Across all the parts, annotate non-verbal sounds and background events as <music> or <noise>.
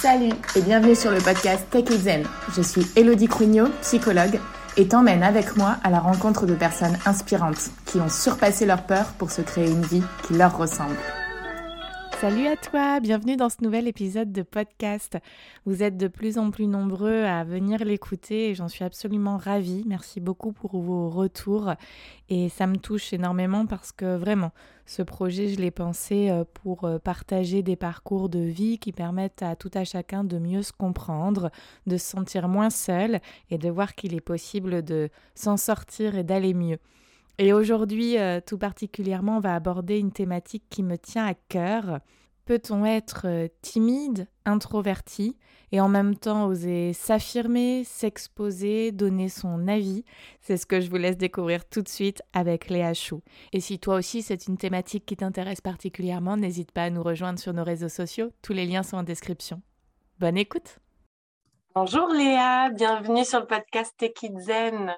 Salut et bienvenue sur le podcast Tech Zen. Je suis Elodie Crugnot, psychologue, et t'emmène avec moi à la rencontre de personnes inspirantes qui ont surpassé leur peur pour se créer une vie qui leur ressemble. Salut à toi, bienvenue dans ce nouvel épisode de podcast. Vous êtes de plus en plus nombreux à venir l'écouter et j'en suis absolument ravie. Merci beaucoup pour vos retours et ça me touche énormément parce que vraiment, ce projet, je l'ai pensé euh, pour euh, partager des parcours de vie qui permettent à tout à chacun de mieux se comprendre, de se sentir moins seul et de voir qu'il est possible de s'en sortir et d'aller mieux. Et aujourd'hui, euh, tout particulièrement, on va aborder une thématique qui me tient à cœur. Peut-on être euh, timide, introverti et en même temps oser s'affirmer, s'exposer, donner son avis? C'est ce que je vous laisse découvrir tout de suite avec Léa Chou. Et si toi aussi c'est une thématique qui t'intéresse particulièrement, n'hésite pas à nous rejoindre sur nos réseaux sociaux. Tous les liens sont en description. Bonne écoute Bonjour Léa, bienvenue sur le podcast Zen.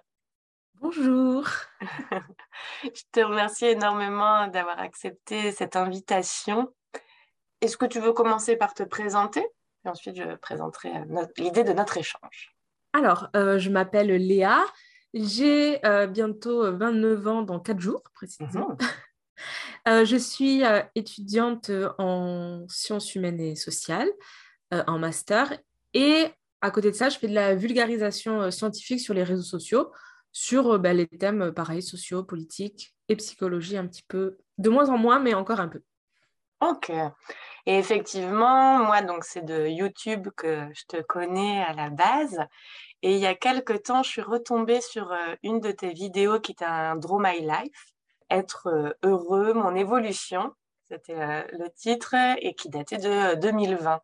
Bonjour. <laughs> Je te remercie énormément d'avoir accepté cette invitation. Est-ce que tu veux commencer par te présenter Et ensuite, je présenterai euh, l'idée de notre échange? Alors, euh, je m'appelle Léa. J'ai euh, bientôt 29 ans dans 4 jours, précisément. Mhm. <laughs> je suis étudiante en sciences humaines et sociales, en master. Et à côté de ça, je fais de la vulgarisation scientifique sur les réseaux sociaux sur bah, les thèmes, euh, pareil, sociaux, politiques et psychologie un petit peu, de moins en moins, mais encore un peu. Ok. Et effectivement, moi, donc, c'est de YouTube que je te connais à la base. Et il y a quelques temps, je suis retombée sur euh, une de tes vidéos qui était un Draw My Life, Être heureux, mon évolution. C'était le titre et qui datait de 2020.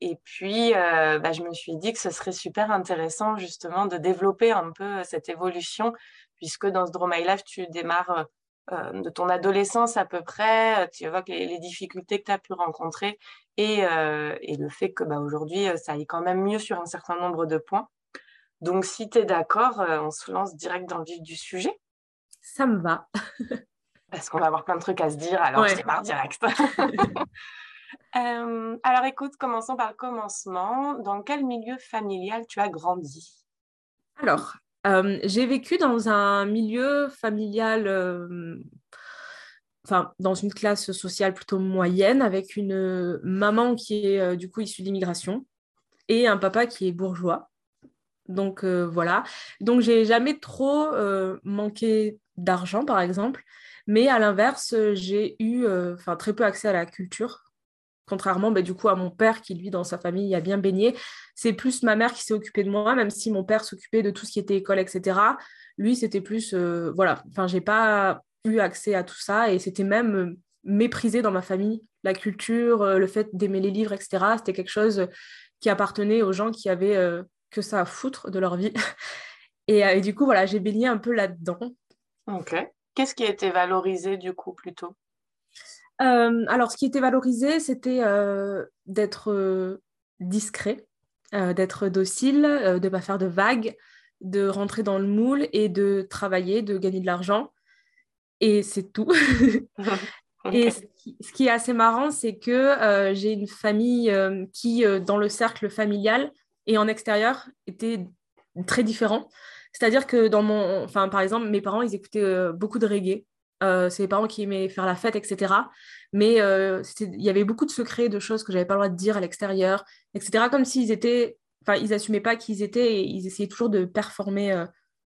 Et puis, euh, bah, je me suis dit que ce serait super intéressant justement de développer un peu euh, cette évolution, puisque dans ce Draw My Life, tu démarres euh, de ton adolescence à peu près, tu évoques les, difficultés que tu as pu rencontrer et, le fait que bah, aujourd'hui, ça aille quand même mieux sur un certain nombre de points. Donc, si tu es d'accord, on se lance direct dans le vif du sujet. Ça me va. <laughs> Parce qu'on va avoir plein de trucs à se dire, alors je démarre direct. <laughs> Euh, alors écoute, commençons par le commencement. Dans quel milieu familial tu as grandi? Alors, j'ai vécu dans un milieu familial, enfin, dans une classe sociale plutôt moyenne, avec une maman qui est du coup issue d'immigration et un papa qui est bourgeois. Donc voilà. Donc j'ai jamais trop manqué d'argent, par exemple. Mais à l'inverse, j'ai eu très peu accès à la culture contrairement bah, du coup à mon père qui lui dans sa famille a bien baigné. C'est plus ma mère qui s'est occupée de moi, même si mon père s'occupait de tout ce qui était école, etc. Lui c'était plus euh, voilà. Enfin j'ai pas eu accès à tout ça et c'était même euh, méprisé dans ma famille. La culture, euh, le fait d'aimer les livres, etc. C'était quelque chose qui appartenait aux gens qui avaient que ça à foutre de leur vie. <laughs> et, du coup voilà j'ai baigné un peu là-dedans. Ok. Qu'est-ce qui a été valorisé du coup plutôt? Alors, ce qui était valorisé, c'était euh, d'être euh, discret, d'être docile, de ne pas faire de vagues, de rentrer dans le moule et de travailler, de gagner de l'argent. Et c'est tout. <laughs> et ce qui, est assez marrant, c'est que j'ai une famille qui, dans le cercle familial et en extérieur, était très différent. C'est-à-dire que dans mon, enfin, par exemple, mes parents, ils écoutaient beaucoup de reggae. Euh, c'est les parents qui aimaient faire la fête, etc. Mais euh, il y avait beaucoup de secrets, de choses que j'avais pas le droit de dire à l'extérieur, etc. Comme s'ils étaient, enfin, ils assumaient pas qui ils étaient et ils essayaient toujours de performer euh,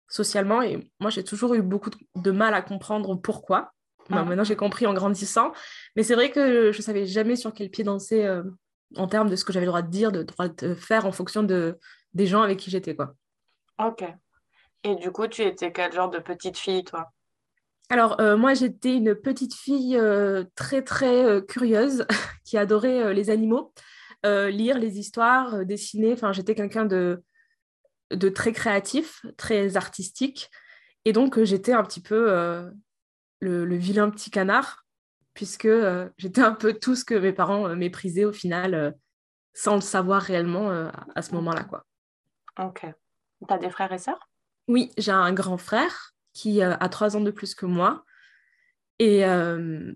socialement. Et moi, j'ai toujours eu beaucoup de mal à comprendre pourquoi. Ah. maintenant, j'ai compris en grandissant. Mais c'est vrai que je savais jamais sur quel pied danser en termes de ce que j'avais le droit de dire, de droit de faire en fonction de, des gens avec qui j'étais, quoi. Ok. Et du coup, tu étais quel genre de petite fille, toi? Alors, euh, moi, j'étais une petite fille euh, très, très euh, curieuse <laughs> qui adorait les animaux, lire les histoires, dessiner. Enfin, j'étais quelqu'un de, de très créatif, très artistique. Et donc, j'étais un petit peu le, vilain petit canard, puisque <laughs> j'étais un peu tout ce que mes parents méprisaient au final, sans le savoir réellement à ce moment-là. quoi. Ok. Tu as des frères et sœurs? Oui, j'ai un grand frère qui euh, a trois ans de plus que moi. Et, euh,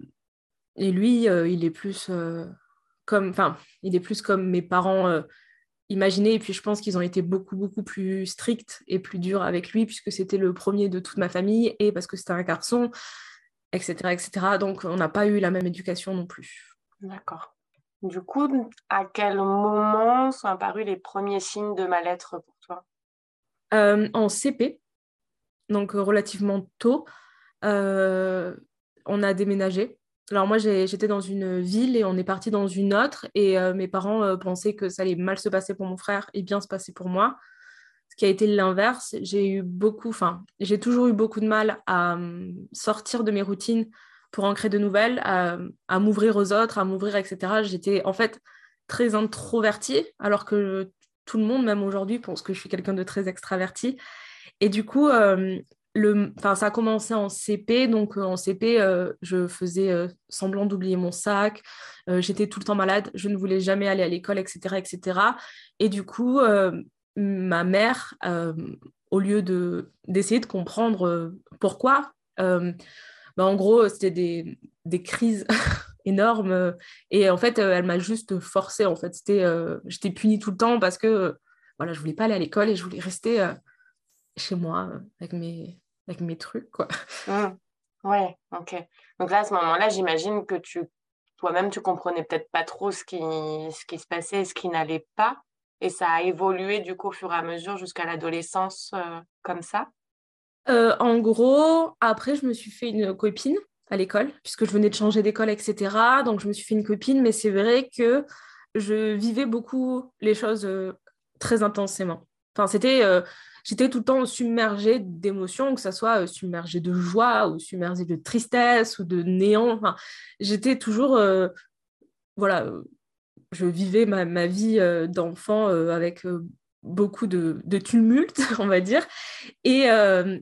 et lui, euh, il est plus comme, enfin, il est plus comme mes parents imaginaient. Et puis je pense qu'ils ont été beaucoup, beaucoup plus stricts et plus durs avec lui, puisque c'était le premier de toute ma famille et parce que c'était un garçon, etc., etc. Donc on n'a pas eu la même éducation non plus. D'accord. Du coup, à quel moment sont apparus les premiers signes de mal-être pour toi? En CP, donc relativement tôt, on a déménagé. Alors moi, j'étais dans une ville et on est parti dans une autre et euh, mes parents euh, pensaient que ça allait mal se passer pour mon frère et bien se passer pour moi. Ce qui a été l'inverse. J'ai eu beaucoup, enfin, j'ai toujours eu beaucoup de mal à hum, sortir de mes routines pour en créer de nouvelles, à, à m'ouvrir aux autres, à m'ouvrir, etc. J'étais en fait très introvertie, alors que tout le monde, même aujourd'hui, pense que je suis quelqu'un de très extraverti. Et du coup, euh, enfin, ça a commencé en CP, donc euh, en CP, euh, je faisais euh, semblant d'oublier mon sac, j'étais tout le temps malade, je ne voulais jamais aller à l'école, etc., etc. Et du coup, ma mère, au lieu de d'essayer de comprendre pourquoi, bah, en gros, c'était des, des crises <laughs> énormes, et en fait, elle m'a juste forcée. En fait, c'était, j'étais punie tout le temps parce que voilà, je voulais pas aller à l'école et je voulais rester chez moi avec mes avec mes trucs, quoi. <laughs> Mmh. Ouais, ok. Donc là, à ce moment-là, j'imagine que tu, toi-même, tu comprenais peut-être pas trop ce qui, ce qui se passait et ce qui n'allait pas. Et ça a évolué du coup au fur et à mesure jusqu'à l'adolescence euh, comme ça? Euh, En gros, après, je me suis fait une copine à l'école, puisque je venais de changer d'école, etc. Donc, je me suis fait une copine, mais c'est vrai que je vivais beaucoup les choses euh, très intensément. Enfin, c'était j'étais tout le temps submergée d'émotions, que ce soit euh, submergée de joie ou submergée de tristesse ou de néant. Enfin, j'étais toujours, euh, voilà, euh, je vivais ma, vie d'enfant avec beaucoup de, tumulte, <laughs> on va dire. Et,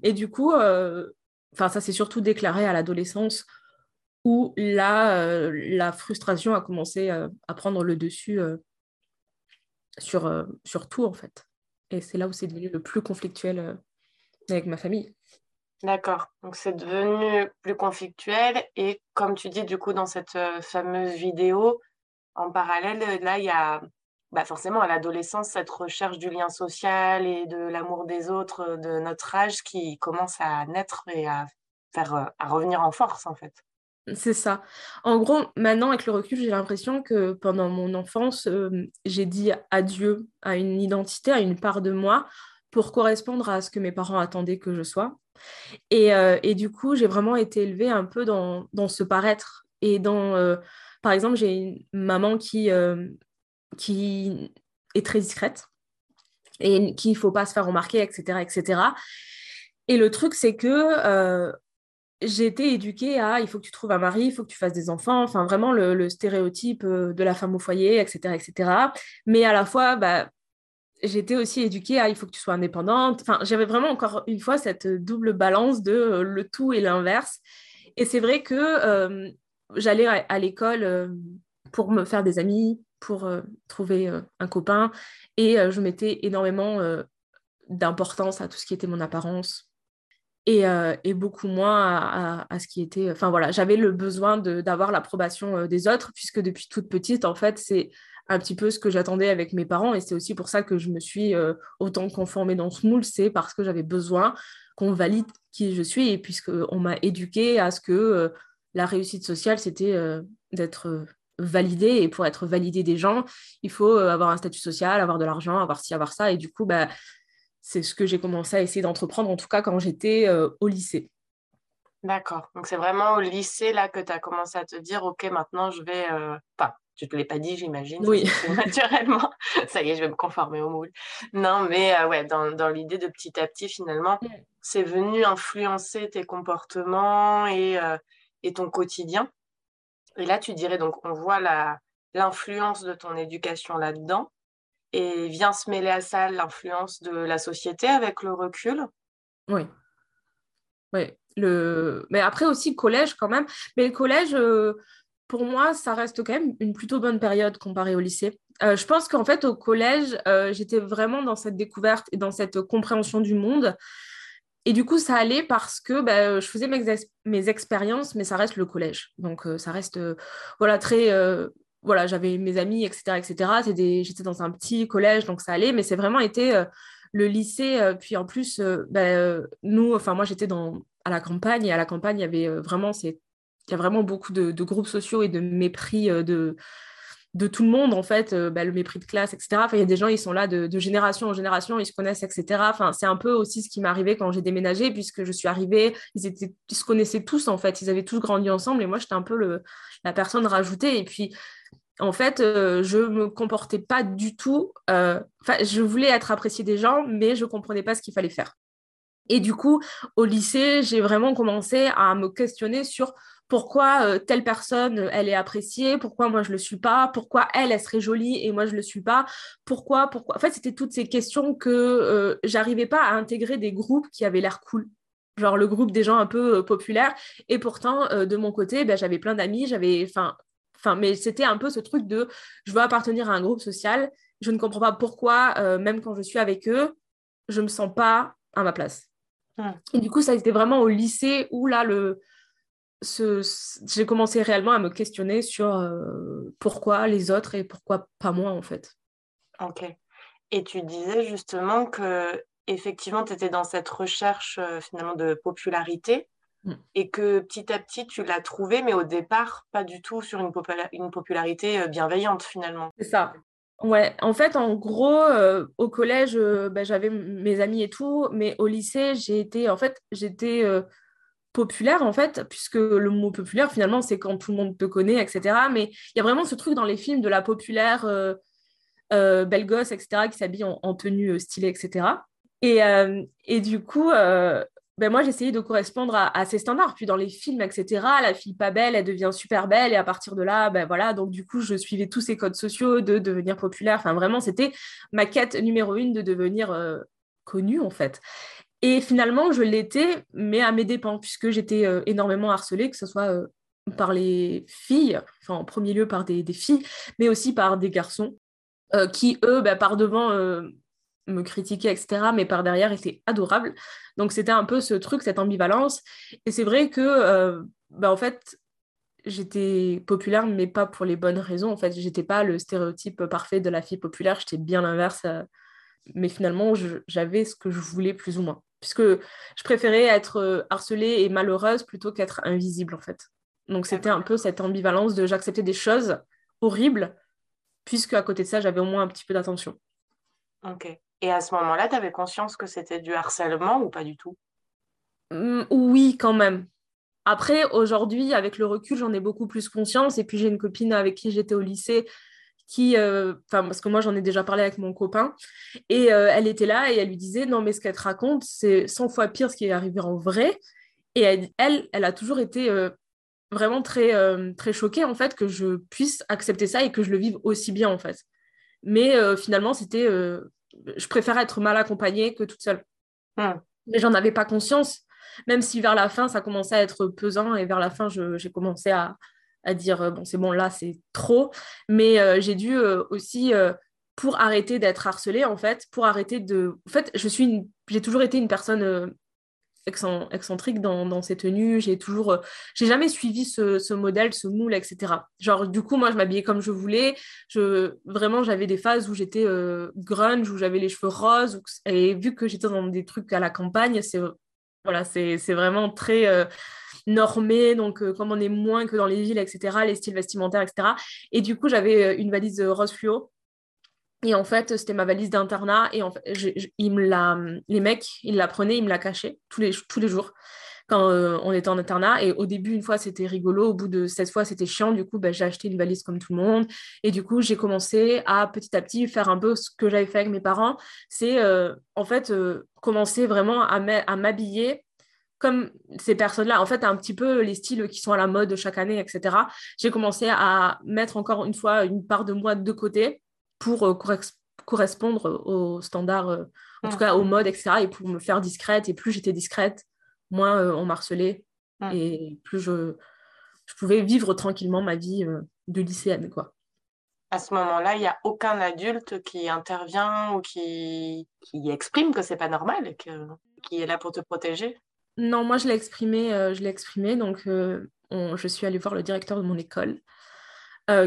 et du coup, ça s'est surtout déclaré à l'adolescence où là, la frustration a commencé à prendre le dessus sur, sur tout, en fait. Et c'est là où c'est devenu le plus conflictuel euh, avec ma famille. D'accord. Donc c'est devenu plus conflictuel. Et comme tu dis, du coup, dans cette euh, fameuse vidéo, en parallèle, là, il y a bah forcément à l'adolescence cette recherche du lien social et de l'amour des autres euh, de notre âge qui commence à naître et à faire à revenir en force en fait. C'est ça. En gros, maintenant, avec le recul, j'ai l'impression que pendant mon enfance, euh, j'ai dit adieu à une identité, à une part de moi, pour correspondre à ce que mes parents attendaient que je sois. Et, euh, du coup, j'ai vraiment été élevée un peu dans, ce paraître. Et dans, euh, par exemple, j'ai une maman qui, est très discrète et qu'il ne faut pas se faire remarquer, etc., etc. Et le truc, c'est que j'ai été éduquée à il faut que tu trouves un mari, il faut que tu fasses des enfants, enfin vraiment le, stéréotype euh, de la femme au foyer, etc. etc. Mais à la fois, bah, j'étais aussi éduquée à il faut que tu sois indépendante. Enfin, j'avais vraiment encore une fois cette double balance de euh, le tout et l'inverse. Et c'est vrai que euh, j'allais à, l'école pour me faire des amis, pour trouver un copain, et je mettais énormément d'importance à tout ce qui était mon apparence, euh, et, beaucoup moins à, ce qui était. Enfin voilà, j'avais le besoin d'avoir l'approbation euh, des autres, puisque depuis toute petite, en fait, c'est un petit peu ce que j'attendais avec mes parents. Et c'est aussi pour ça que je me suis euh, autant conformée dans ce moule, c'est parce que j'avais besoin qu'on valide qui je suis, et puisqu'on m'a éduqué à ce que la réussite sociale, c'était d'être validé. Et pour être validé des gens, il faut avoir un statut social, avoir de l'argent, avoir ci, avoir ça. Et du coup, bah, c'est ce que j'ai commencé à essayer d'entreprendre, en tout cas quand j'étais euh, au lycée. D'accord. Donc c'est vraiment au lycée là que tu as commencé à te dire, OK, maintenant je vais... Euh, enfin, tu ne te l'ai pas dit, j'imagine. Oui. <laughs> Naturellement. Ça y est, je vais me conformer au moule. Non, mais euh, ouais, dans, dans l'idée de petit à petit, finalement, mm. c'est venu influencer tes comportements et, et ton quotidien. Et là, tu dirais, donc, on voit l'influence de ton éducation là-dedans et vient se mêler à ça l'influence de la société avec le recul? Oui. Oui. Le... Mais après aussi collège quand même. Mais le collège, euh, pour moi, ça reste quand même une plutôt bonne période comparée au lycée. Euh, je pense qu'en fait, au collège, euh, j'étais vraiment dans cette découverte et dans cette compréhension du monde. Et du coup, ça allait parce que bah, je faisais mes, mes, expériences, mais ça reste le collège. Donc, ça reste voilà, très voilà, j'avais mes amis, etc., etc. J'étais dans un petit collège, donc ça allait, mais c'est vraiment été le lycée. puis en plus, ben, nous, enfin moi, j'étais dans à la campagne et à la campagne, il y avait vraiment, c'est, a vraiment beaucoup de, de, groupes sociaux et de mépris de de tout le monde, en fait, euh, bah, le mépris de classe, etc. Enfin, il y a des gens, ils sont là de, génération en génération, ils se connaissent, etc. C'est un peu aussi ce qui m'est arrivé quand j'ai déménagé, puisque je suis arrivée, ils, étaient, ils se connaissaient tous, en fait, ils avaient tous grandi ensemble, et moi, j'étais un peu la personne rajoutée. Et puis, en fait, euh, je me comportais pas du tout. Euh, je voulais être appréciée des gens, mais je comprenais pas ce qu'il fallait faire. Et du coup, au lycée, j'ai vraiment commencé à me questionner sur pourquoi euh, telle personne, elle est appréciée, pourquoi moi je ne le suis pas, pourquoi elle, elle serait jolie et moi je ne le suis pas, pourquoi, pourquoi. En fait, c'était toutes ces questions que euh, j'arrivais pas à intégrer des groupes qui avaient l'air cool. Genre le groupe des gens un peu euh, populaires. Et pourtant, de mon côté, ben, j'avais plein d'amis, j'avais. Enfin, mais c'était un peu ce truc de je veux appartenir à un groupe social, je ne comprends pas pourquoi, même quand je suis avec eux, je ne me sens pas à ma place. Mmh. Et du coup, ça a été vraiment au lycée où là, le, j'ai commencé réellement à me questionner sur euh, pourquoi les autres et pourquoi pas moi en fait. Ok. Et tu disais justement que effectivement tu étais dans cette recherche euh, finalement de popularité mm. et que petit à petit tu l'as trouvé mais au départ pas du tout sur une, une popularité euh, bienveillante finalement. C'est ça. Ouais, en fait, en gros, au collège, bah, j'avais mes amis et tout, mais au lycée, j'ai été, en fait, j'étais populaire en fait, puisque le mot populaire finalement c'est quand tout le monde te connaît, etc. Mais il y a vraiment ce truc dans les films de la populaire euh, euh, belle gosse, etc., qui s'habille en, tenue euh, stylée, etc. Et, euh, et du coup, ben moi j'essayais de correspondre à, ces standards. Puis dans les films, etc., la fille pas belle, elle devient super belle, et à partir de là, ben voilà, donc du coup je suivais tous ces codes sociaux de devenir populaire. Enfin vraiment, c'était ma quête numéro une de devenir connue en fait. Et finalement, je l'étais, mais à mes dépens, puisque j'étais euh, énormément harcelée, que ce soit euh, par les filles, enfin en premier lieu par des, filles, mais aussi par des garçons, euh, qui, eux, bah, par devant, me critiquaient, etc., mais par derrière étaient adorables. Donc c'était un peu ce truc, cette ambivalence. Et c'est vrai que, bah, en fait, j'étais populaire, mais pas pour les bonnes raisons. En fait, j'étais pas le stéréotype parfait de la fille populaire, j'étais bien l'inverse. mais finalement, j'avais ce que je voulais plus ou moins puisque je préférais être euh, harcelée et malheureuse plutôt qu'être invisible en fait. Donc c'était un peu cette ambivalence de j'acceptais des choses horribles, puisque à côté de ça, j'avais au moins un petit peu d'attention. Ok. Et à ce moment-là, tu avais conscience que c'était du harcèlement ou pas du tout? Mmh, Oui, quand même. Après, aujourd'hui, avec le recul, j'en ai beaucoup plus conscience. Et puis, j'ai une copine avec qui j'étais au lycée qui, euh, parce que moi j'en ai déjà parlé avec mon copain, et euh, elle était là et elle lui disait non mais ce qu'elle te raconte c'est 100 fois pire ce qui est arrivé en vrai, et elle, elle, a toujours été euh, vraiment très, très choquée en fait que je puisse accepter ça et que je le vive aussi bien en fait. Mais finalement c'était, je préfère être mal accompagnée que toute seule. Hmm. Mais j'en avais pas conscience, même si vers la fin ça commençait à être pesant et vers la fin j'ai commencé à, à dire euh, bon c'est bon là c'est trop mais euh, j'ai dû euh, aussi pour arrêter d'être harcelée en fait pour arrêter de en fait je suis j'ai toujours été une personne excentrique dans, dans ses tenues j'ai toujours j'ai jamais suivi ce, modèle ce moule etc genre du coup moi je m'habillais comme je voulais je vraiment j'avais des phases où j'étais grunge où j'avais les cheveux roses et vu que j'étais dans des trucs à la campagne c'est voilà c'est vraiment très normé, donc euh, comme on est moins que dans les villes, etc., les styles vestimentaires, etc. Et du coup, j'avais euh, une valise euh, rose fluo. Et en fait, c'était ma valise d'internat. Et en fait, me la, les mecs, ils la prenaient, ils me la cachaient tous les, tous les jours quand on était en internat. Et au début, une fois, c'était rigolo. Au bout de cette fois, c'était chiant. Du coup, bah, j'ai acheté une valise comme tout le monde. Et du coup, j'ai commencé à petit à petit faire un peu ce que j'avais fait avec mes parents. C'est en fait commencer vraiment à m'habiller comme ces personnes-là, en fait, un petit peu les styles qui sont à la mode chaque année, etc., j'ai commencé à mettre encore une fois une part de moi de côté pour euh, correspondre aux standards, euh, en tout cas aux modes, etc., et pour me faire discrète. Et plus j'étais discrète, moins euh, on marcelait et plus je, je, pouvais vivre tranquillement ma vie de lycéenne, quoi. À ce moment-là, il n'y a aucun adulte qui intervient ou qui, qui exprime que c'est pas normal, que, qui est là pour te protéger? Non, moi je l'ai exprimé, euh, je l'ai exprimé, donc euh, je suis allée voir le directeur de mon école.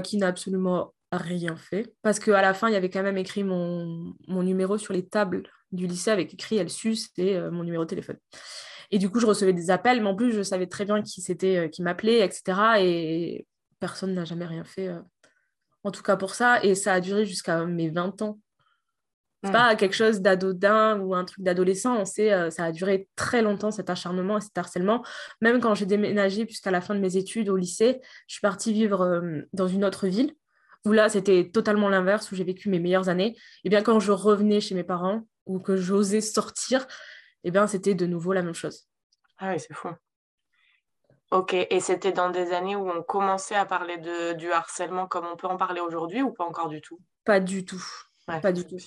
qui n'a absolument rien fait. Parce qu'à la fin, il y avait quand même écrit mon, mon numéro sur les tables du lycée avec écrit Elsus et mon numéro de téléphone. Et du coup, je recevais des appels, mais en plus, je savais très bien qui c'était qui m'appelait, etc. Et personne n'a jamais rien fait, en tout cas pour ça. Et ça a duré jusqu'à mes 20 ans. C'est pas quelque chose d'adodin ou un truc d'adolescent. On sait, euh, ça a duré très longtemps cet acharnement et cet harcèlement. Même quand j'ai déménagé jusqu'à la fin de mes études au lycée, je suis partie vivre euh, dans une autre ville où là, c'était totalement l'inverse, où j'ai vécu mes meilleures années. Et bien quand je revenais chez mes parents ou que j'osais sortir, et bien c'était de nouveau la même chose. Ah oui, c'est fou. Ok, et c'était dans des années où on commençait à parler de, du harcèlement comme on peut en parler aujourd'hui ou pas encore du tout? Pas du tout. pas du tout.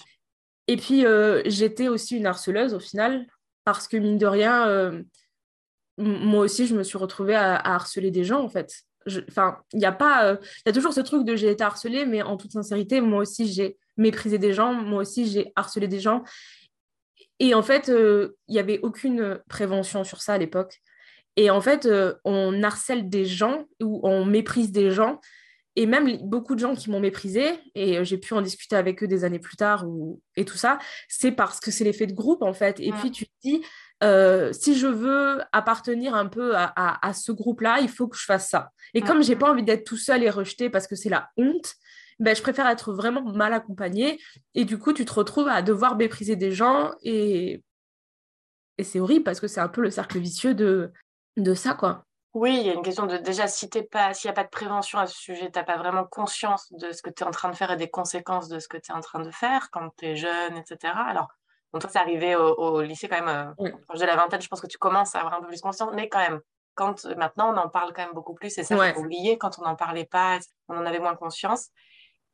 Et puis, euh, j'étais aussi une harceleuse au final, parce que mine de rien, euh, moi aussi, je me suis retrouvée à, harceler des gens, en fait. Enfin, il y a pas... Euh, il y a toujours ce truc de j'ai été harcelée, mais en toute sincérité, moi aussi, j'ai méprisé des gens, moi aussi, j'ai harcelé des gens. Et en fait, il n'y avait aucune prévention sur ça à l'époque. Et en fait, on harcèle des gens ou on méprise des gens et même beaucoup de gens qui m'ont méprisé, et euh, j'ai pu en discuter avec eux des années plus tard, ou, et tout ça, c'est parce que c'est l'effet de groupe, en fait. Et puis, tu te dis, euh, si je veux appartenir un peu à, ce groupe-là, il faut que je fasse ça. Et comme j'ai pas envie d'être tout seul et rejeté parce que c'est la honte, ben, je préfère être vraiment mal accompagnée. Et du coup, tu te retrouves à devoir mépriser des gens. Et, et c'est horrible parce que c'est un peu le cercle vicieux de, de ça, quoi. Oui, il y a une question de déjà, si pas, s'il n'y a pas de prévention à ce sujet, tu n'as pas vraiment conscience de ce que tu es en train de faire et des conséquences de ce que tu es en train de faire quand tu es jeune, etc. Alors, donc toi, c'est arrivé au, lycée quand même, euh, proche de la vingtaine, je pense que tu commences à avoir un peu plus conscience, mais quand même, quand maintenant, on en parle quand même beaucoup plus, et ça, ouais. faut oublier, quand on n'en parlait pas, on en avait moins conscience.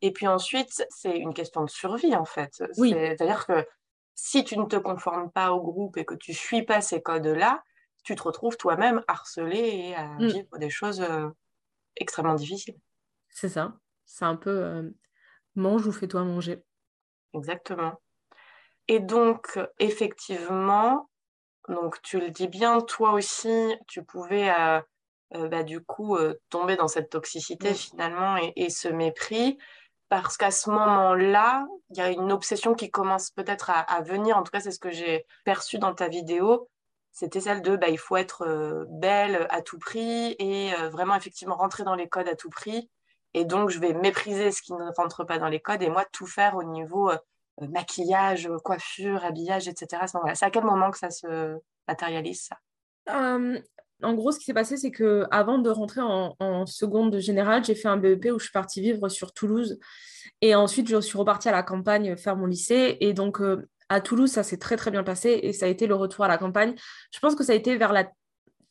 Et puis ensuite, c'est une question de survie, en fait. C'est-à-dire que si tu ne te conformes pas au groupe et que tu suis pas ces codes-là, tu te retrouves toi-même harcelé et à mm. vivre des choses euh, extrêmement difficiles. C'est ça. C'est un peu euh, mange ou fais-toi manger. Exactement. Et donc, effectivement, donc tu le dis bien, toi aussi, tu pouvais euh, bah, du coup tomber dans cette toxicité finalement et, ce mépris. Parce qu'à ce moment-là, il y a une obsession qui commence peut-être à, à, venir, en tout cas c'est ce que j'ai perçu dans ta vidéo, c'était celle de bah, il faut être euh, belle à tout prix et euh, vraiment effectivement rentrer dans les codes à tout prix. Et donc, je vais mépriser ce qui ne rentre pas dans les codes et moi, tout faire au niveau euh, maquillage, coiffure, habillage, etc. C'est à quel moment que ça se matérialise, ça? En gros, ce qui s'est passé, c'est que avant de rentrer en, seconde générale, j'ai fait un BEP où je suis partie vivre sur Toulouse. Et ensuite, je suis repartie à la campagne faire mon lycée. Et donc, à Toulouse, ça s'est très très bien passé et ça a été le retour à la campagne. Je pense que ça a été vers la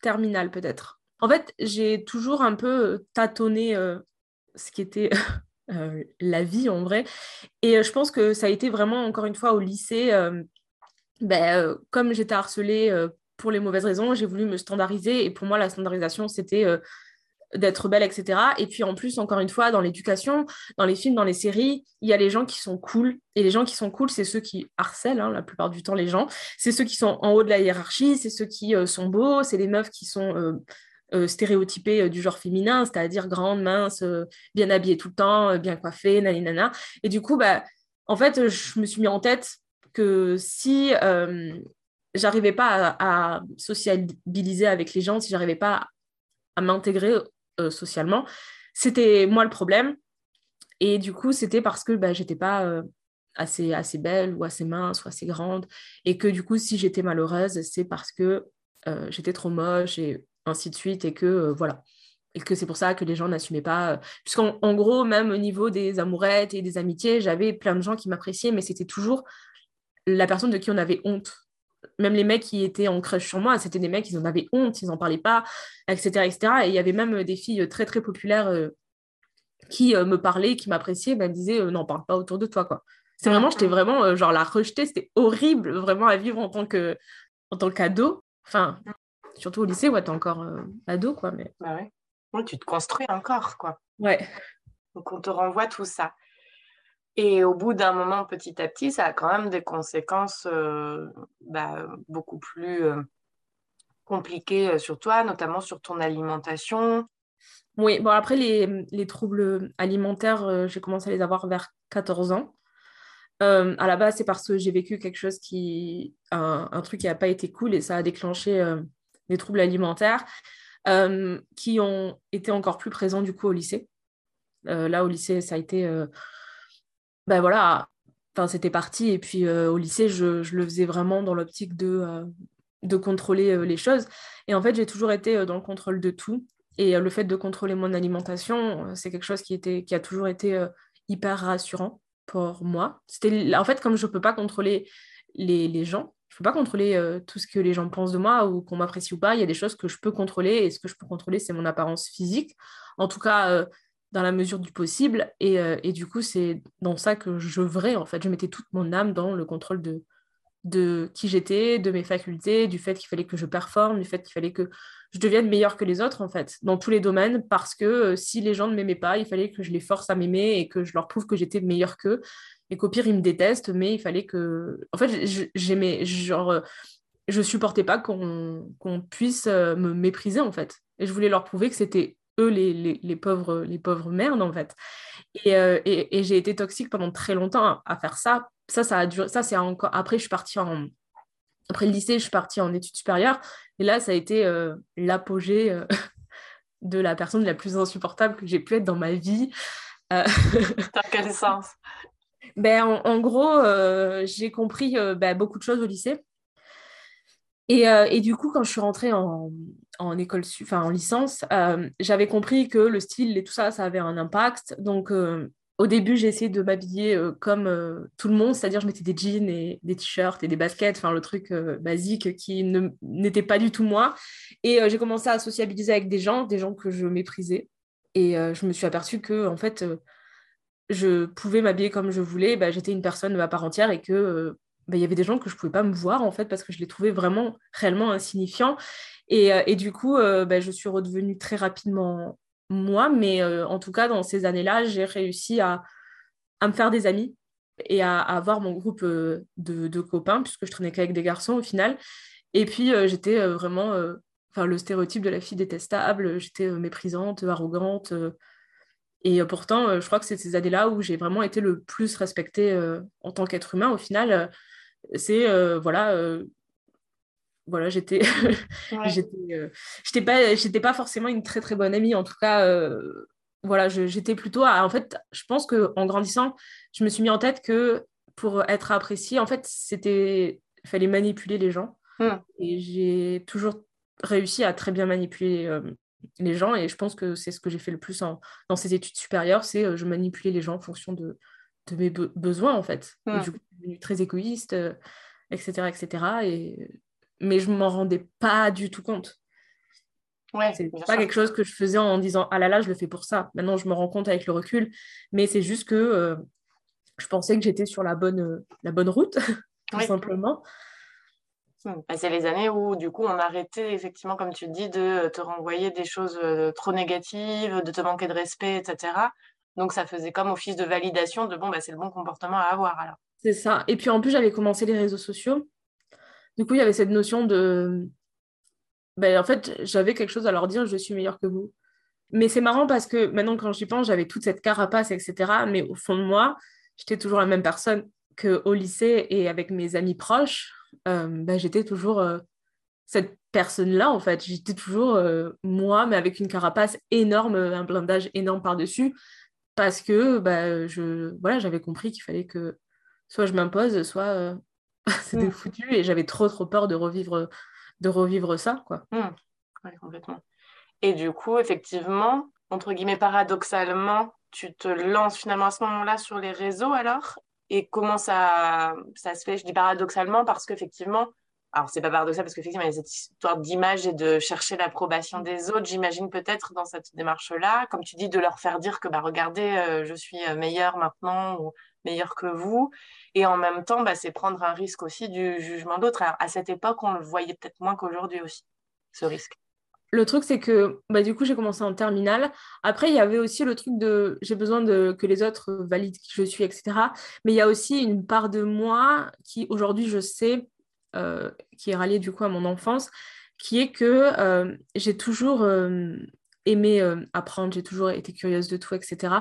terminale peut-être. En fait, j'ai toujours un peu tâtonné euh, ce qui était <laughs> euh, la vie en vrai. Et euh, je pense que ça a été vraiment, encore une fois, au lycée, ben, comme j'étais harcelée pour les mauvaises raisons, j'ai voulu me standardiser. Et pour moi, la standardisation, c'était d'être belle, etc. Et puis en plus, encore une fois, dans l'éducation, dans les films, dans les séries, il y a les gens qui sont cool. Et les gens qui sont cool, c'est ceux qui harcèlent hein, la plupart du temps les gens. C'est ceux qui sont en haut de la hiérarchie, c'est ceux qui euh, sont beaux, c'est les meufs qui sont euh, euh, stéréotypées du genre féminin, c'est-à-dire grandes, minces, bien habillées tout le temps, bien coiffées, naninana. Et du coup, bah, en fait, je me suis mis en tête que si j'arrivais pas à, à, sociabiliser avec les gens, si j'arrivais pas à m'intégrer euh, socialement. C'était moi le problème. Et du coup, c'était parce que bah, j'étais pas euh, assez, assez belle ou assez mince ou assez grande. Et que du coup, si j'étais malheureuse, c'est parce que euh, j'étais trop moche et ainsi de suite. Et que voilà. Et que c'est pour ça que les gens n'assumaient pas. Puisqu'en en gros, même au niveau des amourettes et des amitiés, j'avais plein de gens qui m'appréciaient, mais c'était toujours la personne de qui on avait honte même les mecs qui étaient en crush sur moi, c'était des mecs, ils en avaient honte, ils n'en parlaient pas, etc., etc. Et il y avait même des filles très, très populaires euh, qui euh, me parlaient, qui m'appréciaient, me disaient euh, non, parle pas autour de toi, quoi. C'est vraiment, j'étais vraiment, genre, la rejeter, c'était horrible, vraiment, à vivre en tant que en tant qu'ado. Enfin, surtout au lycée, ouais, t'es encore ado, quoi. Mais... Bah ouais. tu te construis encore, quoi. Ouais. Donc, on te renvoie tout ça. Et au bout d'un moment, petit à petit, ça a quand même des conséquences euh, bah, beaucoup plus euh, compliquées euh, sur toi, notamment sur ton alimentation. Oui, bon, après, les, les troubles alimentaires, euh, j'ai commencé à les avoir vers 14 ans. Euh, à la base, c'est parce que j'ai vécu quelque chose qui. un, un truc qui n'a pas été cool et ça a déclenché euh, troubles alimentaires qui ont été encore plus présents du coup au lycée. là, au lycée, ça a été. ben voilà, enfin, c'était parti. Et puis au lycée, je, le faisais vraiment dans l'optique de, de contrôler les choses. Et en fait, j'ai toujours été dans le contrôle de tout. Et le fait de contrôler mon alimentation, c'est quelque chose qui, était, qui a toujours été hyper rassurant pour moi. C'était en fait comme je peux pas contrôler les, les gens, je peux pas contrôler tout ce que les gens pensent de moi ou qu'on m'apprécie ou pas. Il y a des choses que je peux contrôler et ce que je peux contrôler, c'est mon apparence physique. En tout cas, dans la mesure du possible. Et, et du coup, c'est dans ça que je vrai en fait. Je mettais toute mon âme dans le contrôle de, de qui j'étais, de mes facultés, du fait qu'il fallait que je performe, du fait qu'il fallait que je devienne meilleure que les autres, en fait, dans tous les domaines, parce que euh, si les gens ne m'aimaient pas, il fallait que je les force à m'aimer et que je leur prouve que j'étais meilleure qu'eux, et qu'au pire, ils me détestent, mais il fallait que... En fait, j'aimais, genre, euh, je supportais pas qu'on puisse euh, me mépriser, en fait. Et je voulais leur prouver que c'était eux les, les, pauvres, les pauvres merdes, en fait. Et, et, et j'ai été toxique pendant très longtemps à, faire ça. Ça, ça a duré... Ça, c'est encore... Après, je suis partie en après le lycée, je suis partie en études supérieures. Et là, ça a été euh, l'apogée euh, <laughs> de la personne la plus insupportable que j'ai pu être dans ma vie. Euh, <laughs> dans quel sens? Ben, en, gros, j'ai compris ben, beaucoup de choses au lycée. Et, et, du coup, quand je suis rentrée en, école, enfin en licence, j'avais compris que le style et tout ça, ça avait un impact. Donc, au début, j'ai essayé de m'habiller euh, comme euh, tout le monde, c'est-à-dire je mettais des jeans et des t-shirts et des baskets, enfin le truc euh, basique qui n'était pas du tout moi. Et j'ai commencé à sociabiliser avec des gens, des gens que je méprisais. Et je me suis aperçue que en fait, je pouvais m'habiller comme je voulais. Bah, J'étais une personne à part entière et que bah, il y avait des gens que je pouvais pas me voir en fait parce que je les trouvais vraiment réellement insignifiants. Et, et du coup, bah, je suis redevenue très rapidement moi, mais euh, en tout cas, dans ces années-là, j'ai réussi à, me faire des amis et à, avoir mon groupe euh, de, copains, puisque je traînais qu'avec des garçons au final. Et puis, euh, j'étais vraiment enfin, le stéréotype de la fille détestable, j'étais méprisante, arrogante. Et pourtant, je crois que c'est ces années-là où j'ai vraiment été le plus respectée en tant qu'être humain. Au final, c'est voilà voilà, j'étais <laughs> j'étais euh, j'étais pas j'étais pas forcément une très très bonne amie en tout cas euh, voilà, j'étais plutôt en fait, je pense que en grandissant, je me suis mis en tête que pour être appréciée, en fait, c'était fallait manipuler les gens mmh. et j'ai toujours réussi à très bien manipuler euh, les gens et je pense que c'est ce que j'ai fait le plus dans ces études supérieures, c'est je manipulais les gens en fonction de, de mes besoins en fait. Et du coup, je suis devenue très égoïste, etc., etc. Et mais je m'en rendais pas du tout compte. Ouais, c'est pas quelque chose que je faisais en disant ah là là je le fais pour ça. Maintenant je me rends compte avec le recul, mais c'est juste que euh, je pensais que j'étais sur la bonne euh, la bonne route <laughs> tout simplement. Bah, c'est les années où du coup on arrêtait effectivement comme tu dis de te renvoyer des choses euh, trop négatives, de te manquer de respect, etc. Donc ça faisait comme office de validation de bon bah c'est le bon comportement à avoir alors. C'est ça. Et puis en plus j'avais commencé les réseaux sociaux du coup, il y avait cette notion de. Ben, en fait, j'avais quelque chose à leur dire, je suis meilleure que vous. Mais c'est marrant parce que maintenant, quand j'y pense, j'avais toute cette carapace, etc. Mais au fond de moi, j'étais toujours la même personne qu'au lycée et avec mes amis proches. Euh, ben, j'étais toujours euh, cette personne-là, en fait. J'étais toujours euh, moi, mais avec une carapace énorme, un blindage énorme par-dessus. Parce que ben, je, voilà, j'avais compris qu'il fallait que soit je m'impose, soit c'était mmh. foutu et j'avais trop trop peur de revivre de revivre ça quoi. Mmh. complètement. Et du coup, effectivement, entre guillemets paradoxalement, tu te lances finalement à ce moment-là sur les réseaux alors? Et comment ça, ça se fait Je dis paradoxalement parce qu'effectivement, alors c'est pas paradoxal parce qu'effectivement, il y a cette histoire d'image et de chercher l'approbation des autres, j'imagine peut-être dans cette démarche-là, comme tu dis, de leur faire dire que bah, regardez, euh, je suis euh, meilleure maintenant ou meilleure que vous. Et en même temps, bah, c'est prendre un risque aussi du jugement d'autres. À cette époque, on le voyait peut-être moins qu'aujourd'hui aussi, ce risque. Le truc, c'est que bah, du coup, j'ai commencé en terminale. Après, il y avait aussi le truc de j'ai besoin de que les autres valident qui je suis, etc. Mais il y a aussi une part de moi qui, aujourd'hui, je sais, euh, qui est ralliée du coup à mon enfance, qui est que euh, j'ai toujours euh, aimé apprendre, j'ai toujours été curieuse de tout, etc.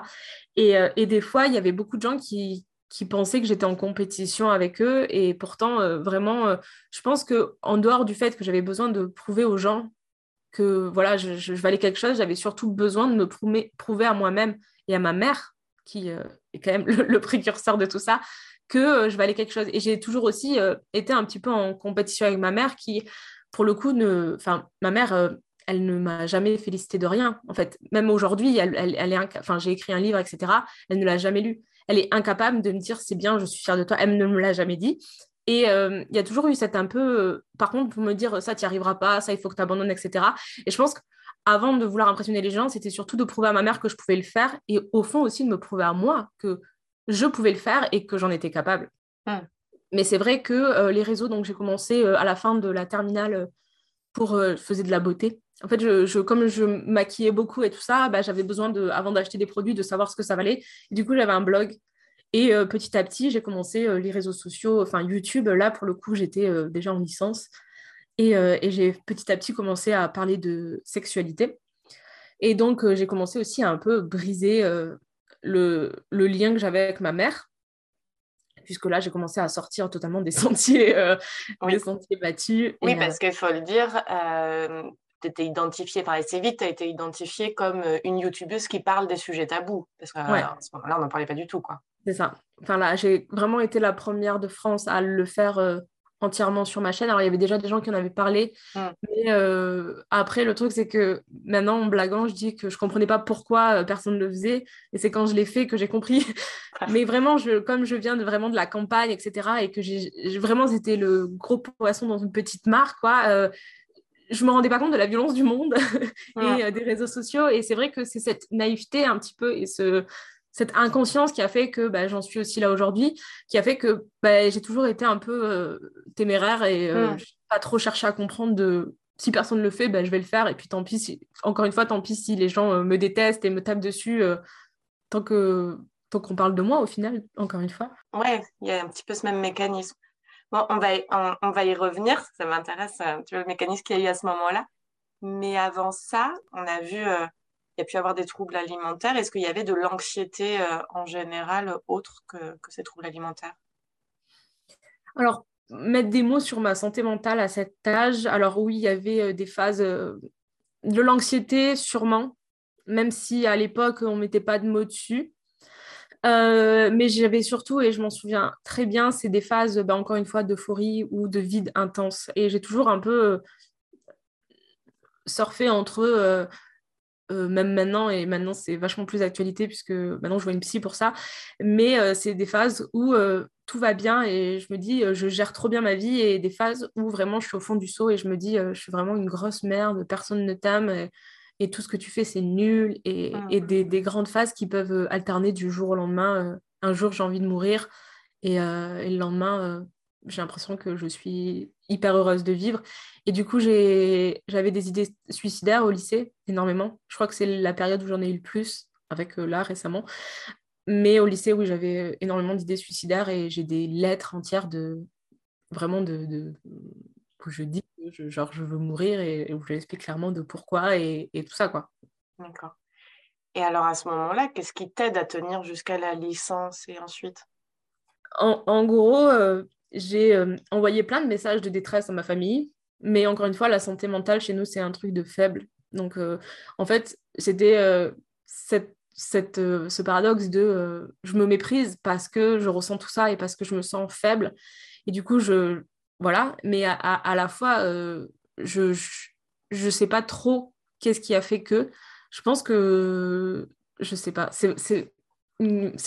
Et, des fois, il y avait beaucoup de gens qui, pensaient que j'étais en compétition avec eux. Et pourtant, vraiment, je pense que en dehors du fait que j'avais besoin de prouver aux gens que voilà, je, valais quelque chose, j'avais surtout besoin de me prouver, prouver à moi-même et à ma mère, qui est quand même <laughs> le, précurseur de tout ça, que je valais quelque chose. Et j'ai toujours aussi été un petit peu en compétition avec ma mère, qui, pour le coup, ne... ma mère elle ne m'a jamais félicité de rien. En fait, même aujourd'hui, elle, elle, est enfin, j'ai écrit un livre, etc. Elle ne l'a jamais lu. Elle est incapable de me dire c'est bien, je suis fière de toi. Elle ne me l'a jamais dit. Et euh, il y a toujours eu cette un peu, euh, par contre, pour me dire ça, tu n'y arriveras pas, ça, il faut que tu abandonnes, etc. Et je pense qu'avant de vouloir impressionner les gens, c'était surtout de prouver à ma mère que je pouvais le faire et au fond aussi de me prouver à moi que je pouvais le faire et que j'en étais capable. Mais c'est vrai que euh, les réseaux, donc j'ai commencé à la fin de la terminale pour, je faisais de la beauté en fait, je, comme je maquillais beaucoup et tout ça, bah, j'avais besoin, de, avant d'acheter des produits, de savoir ce que ça valait. du coup, j'avais un blog. Et euh, petit à petit, j'ai commencé euh, les réseaux sociaux, enfin YouTube. Là, pour le coup, j'étais euh, déjà en licence. Et, et j'ai petit à petit commencé à parler de sexualité. Et donc, j'ai commencé aussi à un peu briser le, le, lien que j'avais avec ma mère puisque là, j'ai commencé à sortir totalement des <laughs> sentiers, des sentiers battus. Oui, parce qu'il faut le dire, étais identifiée, enfin assez vite, tu as été identifiée comme euh, une youtubeuse qui parle des sujets tabous. Parce qu'à ouais. ce moment-là, on n'en parlait pas du tout. quoi. C'est ça. Enfin là, j'ai vraiment été la première de France à le faire euh, entièrement sur ma chaîne. Alors, il y avait déjà des gens qui en avaient parlé. Mm. Mais euh, après, le truc, c'est que maintenant, en blaguant, je dis que je ne comprenais pas pourquoi personne ne le faisait. Et c'est quand je l'ai fait que j'ai compris. <laughs> mais vraiment, je, comme je viens de, vraiment de la campagne, etc., et que j'ai vraiment, c'était le gros poisson dans une petite mare, quoi je me rendais pas compte de la violence du monde <laughs> et euh, des réseaux sociaux. Et c'est vrai que c'est cette naïveté un petit peu et ce, cette inconscience qui a fait que bah, j'en suis aussi là aujourd'hui, qui a fait que bah, j'ai toujours été un peu euh, téméraire et euh, je n'ai pas trop cherché à comprendre de si personne ne le fait, bah, je vais le faire. Et puis tant pis, encore une fois, tant pis si les gens me détestent et me tapent dessus, tant que tant qu'on parle de moi au final, encore une fois. Ouais, il y a un petit peu ce même mécanisme. On va, y, y revenir, ça m'intéresse, euh, tu vois, le mécanisme qu'il y a eu à ce moment-là. Mais avant ça, on a vu, euh, il y a pu avoir des troubles alimentaires. Est-ce qu'il y avait de l'anxiété euh, en général autre que, que, ces troubles alimentaires? Alors, mettre des mots sur ma santé mentale à cet âge, alors oui, il y avait des phases de l'anxiété, sûrement, même si à l'époque, on ne mettait pas de mots dessus. Euh, mais j'avais surtout, et je m'en souviens très bien, c'est des phases, bah, encore une fois, d'euphorie ou de vide intense. Et j'ai toujours un peu euh, surfé entre euh, même maintenant, et maintenant c'est vachement plus d'actualité, puisque maintenant je vois une psy pour ça. Mais c'est des phases où tout va bien et je me dis, je gère trop bien ma vie, et des phases où vraiment je suis au fond du seau et je me dis, je suis vraiment une grosse merde, personne ne t'aime tout ce que tu fais, c'est nul, et, ah. des, grandes phases qui peuvent euh, alterner du jour au lendemain. Euh, un jour, j'ai envie de mourir, et, euh, le lendemain, j'ai l'impression que je suis hyper heureuse de vivre. Et du coup, j'avais des idées suicidaires au lycée, énormément. Je crois que c'est la période où j'en ai eu le plus, avec là récemment. Mais au lycée, oui, j'avais énormément d'idées suicidaires et j'ai des lettres entières de vraiment de, de, où je dis je, genre, je veux mourir et, où j'explique clairement de pourquoi et, et tout ça, quoi. D'accord. Et alors, à ce moment-là, qu'est-ce qui t'aide à tenir jusqu'à la licence et ensuite? En, en, gros, euh, j'ai euh, envoyé plein de messages de détresse à ma famille, mais encore une fois, la santé mentale chez nous, c'est un truc de faible. Donc, euh, en fait, c'était cette, cette, ce paradoxe de je me méprise parce que je ressens tout ça et parce que je me sens faible. Et du coup, je, voilà, mais à, la fois, euh, je ne sais pas trop qu'est-ce qui a fait que. Je pense que, je sais pas, c'est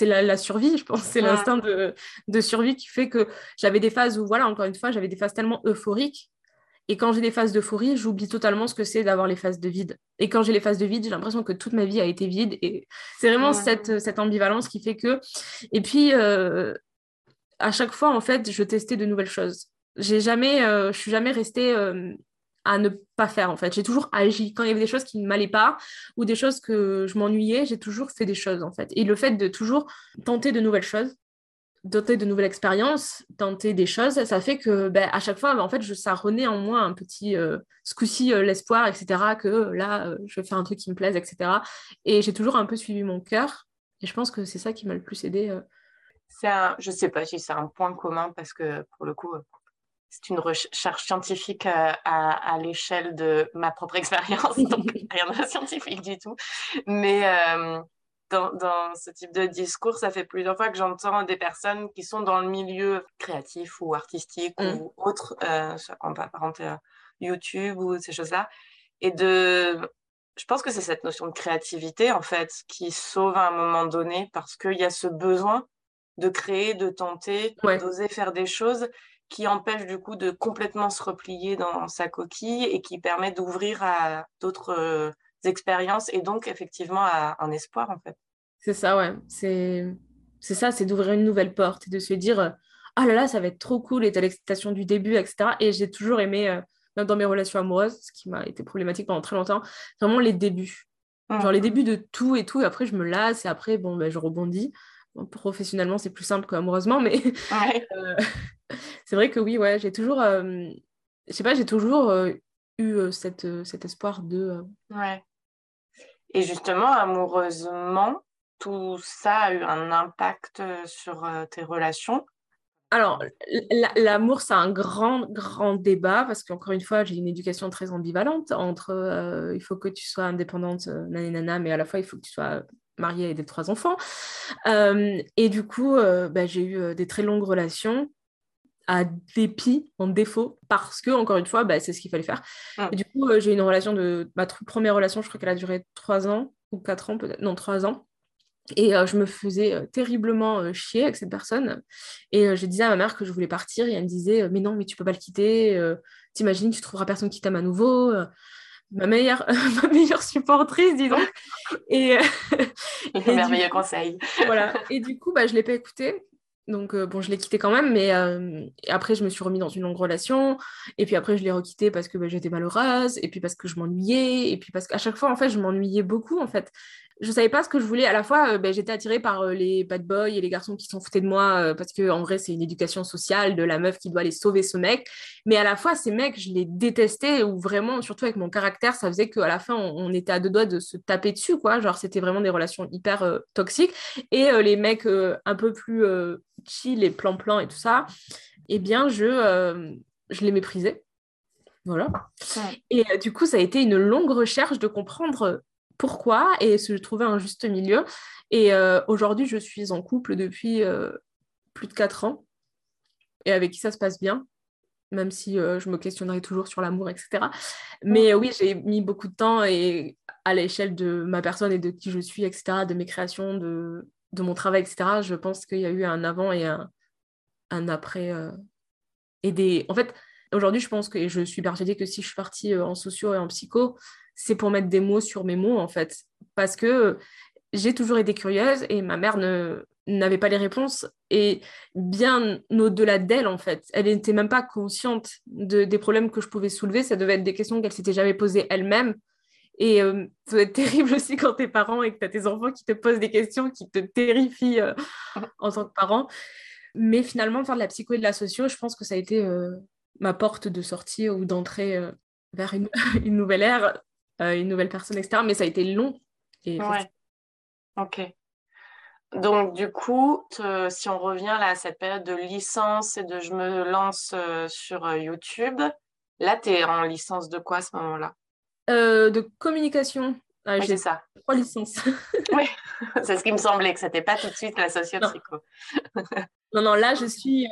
la, la, survie, je pense, c'est l'instinct de, de, survie qui fait que j'avais des phases où, voilà, encore une fois, j'avais des phases tellement euphoriques. Et quand j'ai des phases d'euphorie, j'oublie totalement ce que c'est d'avoir les phases de vide. Et quand j'ai les phases de vide, j'ai l'impression que toute ma vie a été vide. Et c'est vraiment cette, cette, ambivalence qui fait que. Et puis, euh, à chaque fois, en fait, je testais de nouvelles choses j'ai jamais, euh, je suis jamais restée euh, à ne pas faire en fait. J'ai toujours agi. Quand il y avait des choses qui ne m'allaient pas ou des choses que je m'ennuyais, j'ai toujours fait des choses en fait. Et le fait de toujours tenter de nouvelles choses, tenter de nouvelles expériences, tenter des choses, ça fait que ben, à chaque fois, en fait, ça renaît en moi un petit, euh, ce coup-ci, euh, l'espoir, etc., que là, je vais faire un truc qui me plaise, etc. Et j'ai toujours un peu suivi mon cœur. Et je pense que c'est ça qui m'a le plus aidé. C'est un, je sais pas si c'est un point commun parce que pour le coup, c'est une recherche scientifique à, à l'échelle de ma propre <laughs> expérience, donc <laughs> rien de scientifique du tout. Mais dans, ce type de discours, ça fait plusieurs fois que j'entends des personnes qui sont dans le milieu créatif ou artistique mm. ou autre, euh, on va apparenter YouTube ou ces choses-là. Et de, je pense que c'est cette notion de créativité, en fait, qui sauve à un moment donné parce qu'il y a ce besoin de créer, de tenter, d'oser faire des choses qui empêchent du coup de complètement se replier dans sa coquille et qui permet d'ouvrir à d'autres euh, expériences et donc effectivement à un espoir en fait. C'est ça, ouais. C'est, c'est ça, c'est d'ouvrir une nouvelle porte et de se dire ah là là, ça va être trop cool et t'as l'excitation du début, etc. Et j'ai toujours aimé, euh, même dans mes relations amoureuses, ce qui m'a été problématique pendant très longtemps, vraiment les débuts. Mmh. Genre les débuts de tout et tout, et après je me lasse et après, bon, ben, je rebondis. Professionnellement, c'est plus simple qu'amoureusement, mais <laughs> euh, c'est vrai que oui, ouais, j'ai toujours, euh, je sais pas, j'ai toujours eu cette, cet espoir de. Ouais. Et justement, amoureusement, tout ça a eu un impact sur tes relations? Alors, l'amour, c'est un grand, grand débat parce qu'encore une fois, j'ai une éducation très ambivalente entre il faut que tu sois indépendante, nanana, mais à la fois, il faut que tu sois mariée et des trois enfants. et du coup, bah, j'ai eu des très longues relations à dépit, en défaut, parce que, encore une fois, bah, c'est ce qu'il fallait faire. Mmh. Et du coup, j'ai eu une relation de. Ma première relation, je crois qu'elle a duré trois ans ou quatre ans, peut-être. Non, trois ans. Et euh, je me faisais euh, terriblement euh, chier avec cette personne. Et je disais à ma mère que je voulais partir. Et elle me disait Mais non, mais tu peux pas le quitter. T'imagines, tu trouveras personne qui t'aime à nouveau. Ma meilleure, <laughs> ma meilleure supportrice, dis donc. <laughs> Et, et merveilleux conseil. voilà. Et du coup, bah, je ne l'ai pas écouté. Donc, bon, je l'ai quitté quand même, mais après, je me suis remis dans une longue relation. Et puis après, je l'ai requitté parce que bah, j'étais malheureuse, et puis parce que je m'ennuyais, et puis parce qu'à chaque fois, en fait, je m'ennuyais beaucoup, en fait je savais pas ce que je voulais. À la fois, euh, ben, j'étais attirée par euh, les bad boys et les garçons qui s'en foutaient de moi euh, parce que en vrai, c'est une éducation sociale de la meuf qui doit aller sauver ce mec. Mais à la fois, ces mecs, je les détestais ou vraiment, surtout avec mon caractère, ça faisait qu'à la fin, on, était à deux doigts de se taper dessus, quoi. Genre, c'était vraiment des relations hyper toxiques. Et les mecs un peu plus chill et plan-plan et tout ça, eh bien, je, je les méprisais. Voilà. Et du coup, ça a été une longue recherche de comprendre pourquoi et se trouver un juste milieu. Et euh, aujourd'hui, je suis en couple depuis euh, plus de 4 ans et avec qui ça se passe bien, même si euh, je me questionnerai toujours sur l'amour, etc. Mais oui, j'ai mis beaucoup de temps et à l'échelle de ma personne et de qui je suis, etc., de mes créations, de, de mon travail, etc., je pense qu'il y a eu un avant et un, après. et des... En fait, aujourd'hui, je pense que je suis persuadée que si je suis partie en socio et en psycho, c'est pour mettre des mots sur mes mots, en fait. Parce que j'ai toujours été curieuse et ma mère ne n'avait pas les réponses et bien au-delà d'elle en fait elle n'était même pas consciente de, des problèmes que je pouvais soulever ça devait être des questions qu'elle s'était jamais posées elle-même et euh, ça doit être terrible aussi quand t'es parent et que tu as tes enfants qui te posent des questions qui te terrifient euh, en tant que parent mais finalement faire de la psycho et de la socio je pense que ça a été euh, ma porte de sortie ou d'entrée vers une, <laughs> une, nouvelle ère une nouvelle personne, etc. Mais ça a été long. Et ouais. Ok. Donc, du coup, si on revient là, à cette période de licence et de je me lance sur YouTube, là, tu es en licence de quoi à ce moment-là? De communication. Ah, j'ai ça. Trois licences. <laughs> oui, c'est ce qui me semblait, que ce n'était pas tout de suite la socio-psycho. non. non, là, je suis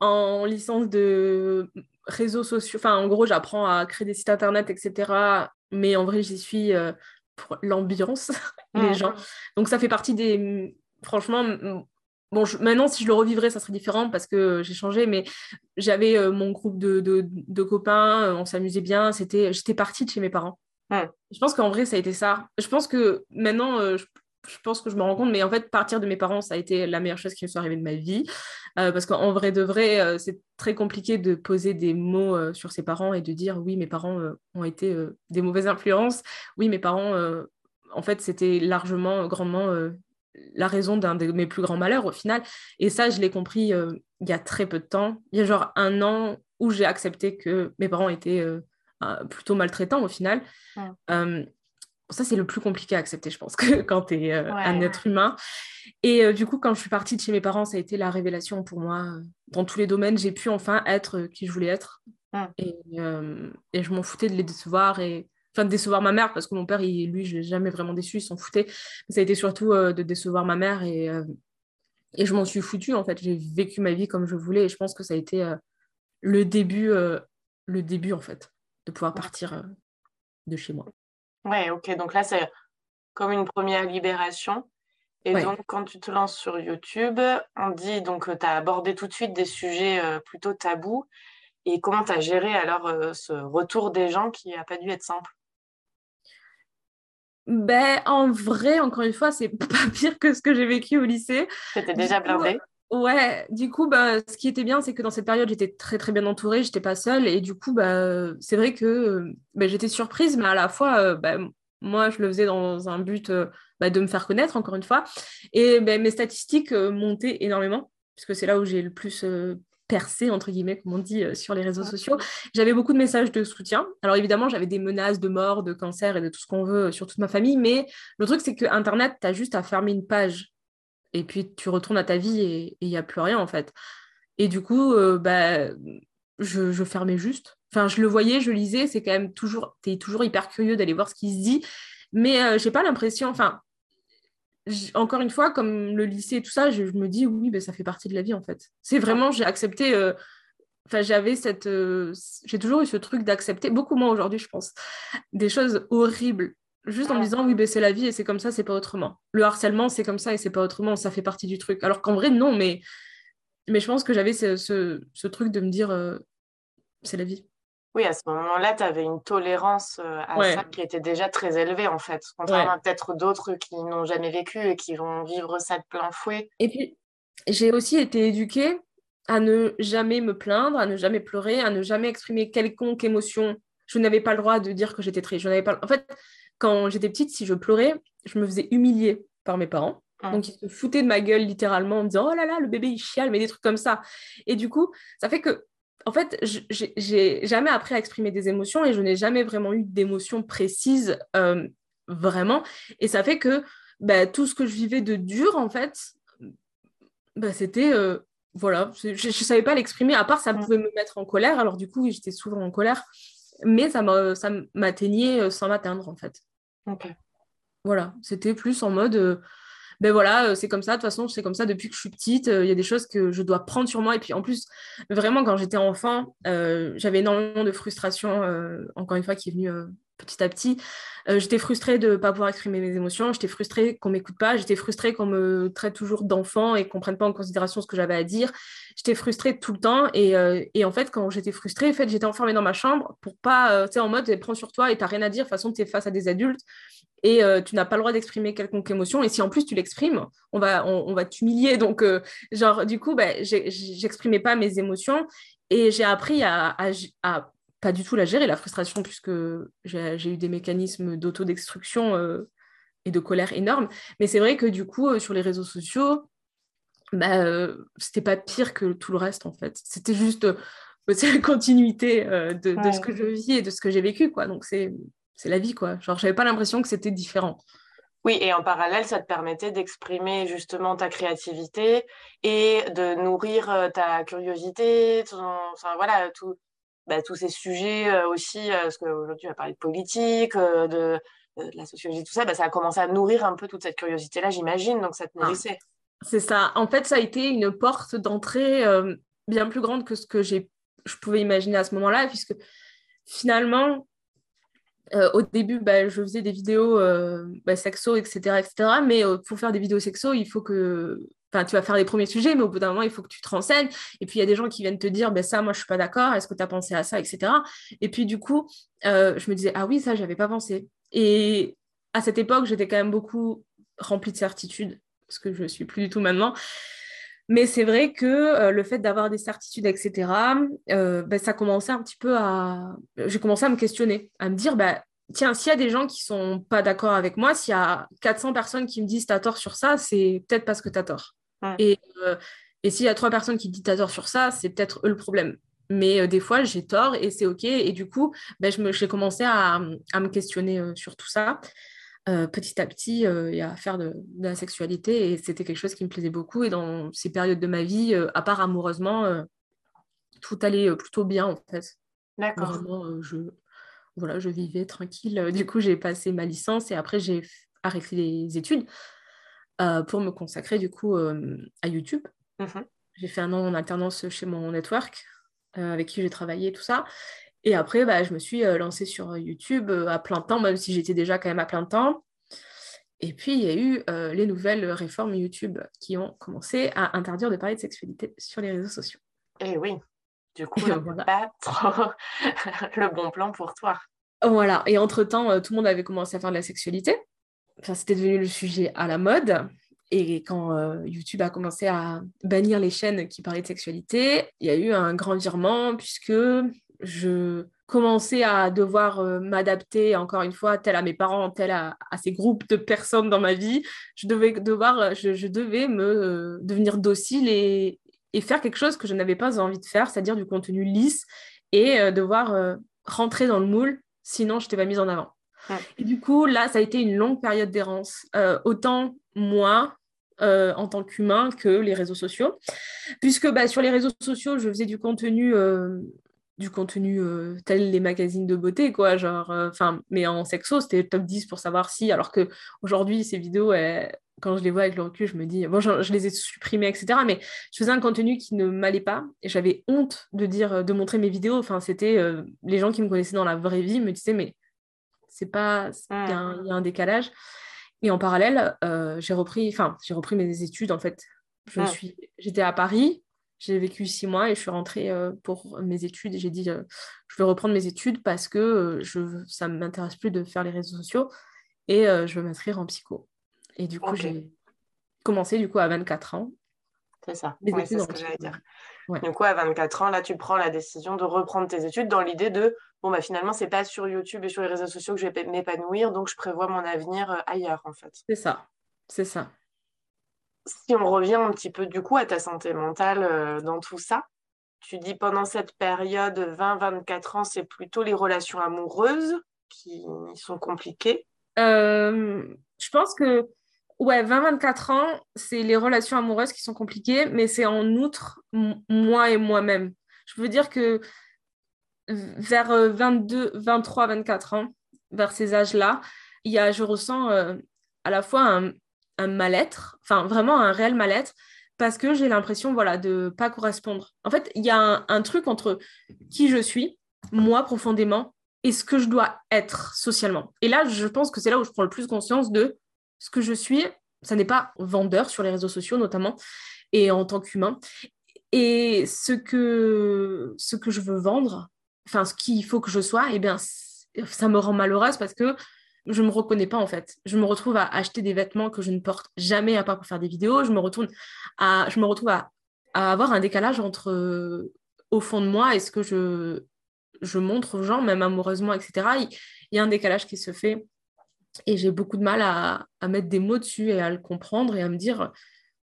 en licence de réseaux sociaux. Enfin, en gros, j'apprends à créer des sites internet, etc mais en vrai, j'y suis euh, pour l'ambiance, <laughs> les mmh. gens. Donc, ça fait partie des. Franchement, bon, maintenant, si je le revivrais, ça serait différent parce que j'ai changé, mais j'avais euh, mon groupe de, de, copains, euh, on s'amusait bien. C'était, J'étais partie de chez mes parents. Mmh. Je pense qu'en vrai, ça a été ça. Je pense que maintenant, je je pense que je me rends compte, mais en fait, partir de mes parents, ça a été la meilleure chose qui me soit arrivée de ma vie. Euh, parce qu'en vrai de vrai, euh, c'est très compliqué de poser des mots euh, sur ses parents et de dire oui, mes parents ont été des mauvaises influences. Oui, mes parents, en fait, c'était largement, grandement la raison d'un de mes plus grands malheurs au final. Et ça, je l'ai compris il y a très peu de temps. Il y a genre un an où j'ai accepté que mes parents étaient plutôt maltraitants au final. ça, c'est le plus compliqué à accepter, je pense, <laughs> que quand tu es un être humain. Et du coup, quand je suis partie de chez mes parents, ça a été la révélation pour moi. Dans tous les domaines, j'ai pu enfin être qui je voulais être. Et, et, je m'en foutais de les décevoir et enfin de décevoir ma mère parce que mon père il, lui je l'ai jamais vraiment déçu il s'en foutait. Ça a été surtout de décevoir ma mère et, et je m'en suis foutue en fait. J'ai vécu ma vie comme je voulais et je pense que ça a été le début le début en fait de pouvoir partir de chez moi. Ouais ok. Donc là c'est comme une première libération. Et donc, quand tu te lances sur YouTube, on dit donc tu as abordé tout de suite des sujets plutôt tabous. Et comment tu as géré alors ce retour des gens qui n'a pas dû être simple? Ben, en vrai, encore une fois, c'est <laughs> pas pire que ce que j'ai vécu au lycée. C'était déjà blindé Ouais, du coup, bah, ce qui était bien, c'est que dans cette période, j'étais très très bien entourée, j'étais pas seule, et du coup, bah, c'est vrai que bah, j'étais surprise, mais à la fois, bah, moi, je le faisais dans un but bah, de me faire connaître, encore une fois, et bah, mes statistiques montaient énormément, puisque c'est là où j'ai le plus entre guillemets, comme on dit euh, sur les réseaux sociaux. J'avais beaucoup de messages de soutien. Alors évidemment, j'avais des menaces de mort, de cancer et de tout ce qu'on veut sur toute ma famille, mais le truc, c'est que Internet, tu as juste à fermer une page et puis tu retournes à ta vie et il n'y a plus rien, en fait. Et du coup, euh, bah, je, je, fermais juste. Enfin, je le voyais, je lisais, c'est quand même toujours, tu es toujours hyper curieux d'aller voir ce qui se dit, mais euh, j'ai pas l'impression, enfin, encore une fois, comme le lycée et tout ça, je, me dis oui, ben, ça fait partie de la vie en fait. C'est vraiment, j'ai accepté. Euh, enfin, j'avais cette. Euh, j'ai toujours eu ce truc d'accepter, beaucoup moins aujourd'hui, je pense, des choses horribles. Juste en me disant oui, ben, c'est la vie et c'est comme ça, c'est pas autrement. Le harcèlement, c'est comme ça et c'est pas autrement, ça fait partie du truc. Alors qu'en vrai, non, mais, mais je pense que j'avais ce, ce, truc de me dire euh, c'est la vie. Oui, à ce moment-là, tu avais une tolérance à ça qui était déjà très élevée, en fait. Contrairement à peut-être d'autres qui n'ont jamais vécu et qui vont vivre ça de plein fouet. Et puis, j'ai aussi été éduquée à ne jamais me plaindre, à ne jamais pleurer, à ne jamais exprimer quelconque émotion. Je n'avais pas le droit de dire que j'étais triste. Je n'avais pas... En fait, quand j'étais petite, si je pleurais, je me faisais humilier par mes parents. Mmh. Donc, ils se foutaient de ma gueule littéralement en me disant Oh là là, le bébé il chiale, mais des trucs comme ça. Et du coup, ça fait que en fait, j'ai jamais appris à exprimer des émotions et je n'ai jamais vraiment eu d'émotions précises, euh, vraiment. Et ça fait que bah, tout ce que je vivais de dur, en fait, bah, c'était. Euh, voilà, je ne savais pas l'exprimer, à part ça pouvait me mettre en colère. Alors, du coup, j'étais souvent en colère, mais ça m'atteignait euh, sans m'atteindre, en fait. Ok. Voilà, c'était plus en mode ben voilà, euh, c'est comme ça, de toute façon, c'est comme ça depuis que je suis petite. Euh, il y a des choses que je dois prendre sur moi. Et puis en plus, vraiment, quand j'étais enfant, euh, j'avais énormément de frustration, encore une fois, qui est venue petit à petit. j'étais frustrée de ne pas pouvoir exprimer mes émotions, j'étais frustrée qu'on ne m'écoute pas, j'étais frustrée qu'on me traite toujours d'enfant et qu'on ne prenne pas en considération ce que j'avais à dire. J'étais frustrée tout le temps et, en fait, quand j'étais frustrée, en fait, j'étais enfermée dans ma chambre pour pas, tu sais, en mode, prends sur toi et tu n'as rien à dire, de toute façon, tu es face à des adultes et euh, tu n'as pas le droit d'exprimer quelconque émotion. Et si en plus tu l'exprimes, on va, on, va t'humilier. <laughs> Donc, euh, genre, du coup, bah, j'exprimais pas mes émotions et j'ai appris à, à, pas du tout la gérer, la frustration, puisque j'ai eu des mécanismes d'autodestruction euh, et de colère énormes. Mais c'est vrai que du coup, sur les réseaux sociaux, bah, c'était pas pire que tout le reste, en fait. C'était juste <laughs> c'est la continuité de, de, ce que je vis et de ce que j'ai vécu, quoi. Donc, c'est c'est la vie, quoi. Genre, j'avais pas l'impression que c'était différent. Oui, et en parallèle, ça te permettait d'exprimer justement ta créativité et de nourrir euh, ta curiosité, enfin voilà, tout, bah, tous ces sujets euh, aussi, euh, parce qu'aujourd'hui, tu vas parler de politique, de, la sociologie, tout ça, bah, ça a commencé à nourrir un peu toute cette curiosité-là, j'imagine, donc ça te ah. nourrissait. c'est ça. En fait, ça a été une porte d'entrée bien plus grande que ce que j'ai, je pouvais imaginer à ce moment-là, puisque finalement, euh, au début, bah, je faisais des vidéos euh, bah, sexo, etc., etc. Mais euh, pour faire des vidéos sexo, il faut que... Tu vas faire les premiers sujets, mais au bout d'un moment, il faut que tu te renseignes. Et puis, il y a des gens qui viennent te dire, ben ça, moi, je suis pas d'accord. Est-ce que tu as pensé à ça, etc. Et puis, du coup, je me disais, ah oui, ça, j'avais pas pensé. Et à cette époque, j'étais quand même beaucoup remplie de certitudes, parce que je suis plus du tout maintenant. Mais c'est vrai que euh, le fait d'avoir des certitudes, etc., euh, ben, ça commençait un petit peu à... J'ai commencé à me questionner, à me dire, bah, tiens, s'il y a des gens qui sont pas d'accord avec moi, s'il y a 400 personnes qui me disent t'as tort sur ça, c'est peut-être parce que t'as tort. Et, euh, et s'il y a trois personnes qui disent t'as tort sur ça, c'est peut-être eux le problème. Mais des fois, j'ai tort et c'est OK. Et du coup, ben, j'ai commencé à, à, me questionner sur tout ça. Petit à petit et à faire de, de, la sexualité. Et c'était quelque chose qui me plaisait beaucoup. Et dans ces périodes de ma vie, à part amoureusement, tout allait plutôt bien en fait. D'accord. Vraiment, je, voilà, je vivais tranquille. Du coup, j'ai passé ma licence et après, j'ai arrêté les études pour me consacrer du coup à YouTube. Mmh j'ai fait un an en alternance chez mon network avec qui j'ai travaillé, tout ça. Et après, bah, je me suis lancée sur YouTube à plein temps, même si j'étais déjà quand même à plein temps. Et puis, il y a eu les nouvelles réformes YouTube qui ont commencé à interdire de parler de sexualité sur les réseaux sociaux. Et eh oui, du coup, voilà. pas trop <laughs> le bon plan pour toi. Voilà, et entre-temps, euh, tout le monde avait commencé à faire de la sexualité. Enfin, c'était devenu le sujet à la mode. Et quand euh, YouTube a commencé à bannir les chaînes qui parlaient de sexualité, il y a eu un grand virement puisque je commençais à devoir euh, m'adapter, encore une fois, tel à mes parents, tel à, ces groupes de personnes dans ma vie. Je devais, devoir, je, devais me devenir docile et, et faire quelque chose que je n'avais pas envie de faire, c'est-à-dire du contenu lisse et euh, devoir euh, rentrer dans le moule, sinon je t'ai pas mise en avant. Et du coup, là, ça a été une longue période d'errance, euh, autant moi en tant qu'humain que les réseaux sociaux, puisque bah, sur les réseaux sociaux, je faisais du contenu du contenu tel les magazines de beauté, quoi, genre, enfin, mais en sexo, c'était top 10 pour savoir si, alors que aujourd'hui, ces vidéos, elles, quand je les vois avec le recul, je me dis, bon, je, les ai supprimés, etc. Mais je faisais un contenu qui ne m'allait pas et j'avais honte de dire, de montrer mes vidéos. Enfin, c'était euh, les gens qui me connaissaient dans la vraie vie me disaient, mais c'est pas, il y, a un décalage. Et en parallèle, j'ai repris, enfin, j'ai repris mes études en fait. Je suis, j'étais à Paris, j'ai vécu six mois et je suis rentrée euh, pour mes études. J'ai dit, je veux reprendre mes études parce que je, ça ne m'intéresse plus de faire les réseaux sociaux et je veux m'inscrire en psycho. Et du coup, j'ai commencé du coup à 24 ans. C'est ça, c'est ce que j'allais dire. Du coup, à 24 ans, là, tu prends la décision de reprendre tes études dans l'idée de, bon, bah, finalement, c'est pas sur YouTube et sur les réseaux sociaux que je vais m'épanouir, donc je prévois mon avenir euh, ailleurs, en fait. C'est ça, c'est ça. Si on revient un petit peu, du coup, à ta santé mentale euh, dans tout ça, tu dis pendant cette période 20-24 ans, c'est plutôt les relations amoureuses qui sont compliquées. Euh, je pense que Ouais, 20-24 ans, c'est les relations amoureuses qui sont compliquées, mais c'est en outre moi et moi-même. Je veux dire que vers 22, 23, 24 ans, vers ces âges-là, il y a, je ressens euh, à la fois un, un mal-être, enfin vraiment un réel mal-être, parce que j'ai l'impression voilà, de pas correspondre. En fait, il y a un, un, truc entre qui je suis, moi profondément, et ce que je dois être socialement. Et là, je pense que c'est là où je prends le plus conscience de ce que je suis, ça n'est pas vendeur sur les réseaux sociaux notamment, et en tant qu'humain. Et ce que, ce que je veux vendre, enfin ce qu'il faut que je sois, eh bien, ça me rend malheureuse parce que je me reconnais pas en fait. Je me retrouve à acheter des vêtements que je ne porte jamais à part pour faire des vidéos. Je me, retourne à, je me retrouve à, avoir un décalage entre au fond de moi et ce que je, je montre aux gens, même amoureusement, etc. il y a un décalage qui se fait et j'ai beaucoup de mal à, mettre des mots dessus et à le comprendre et à me dire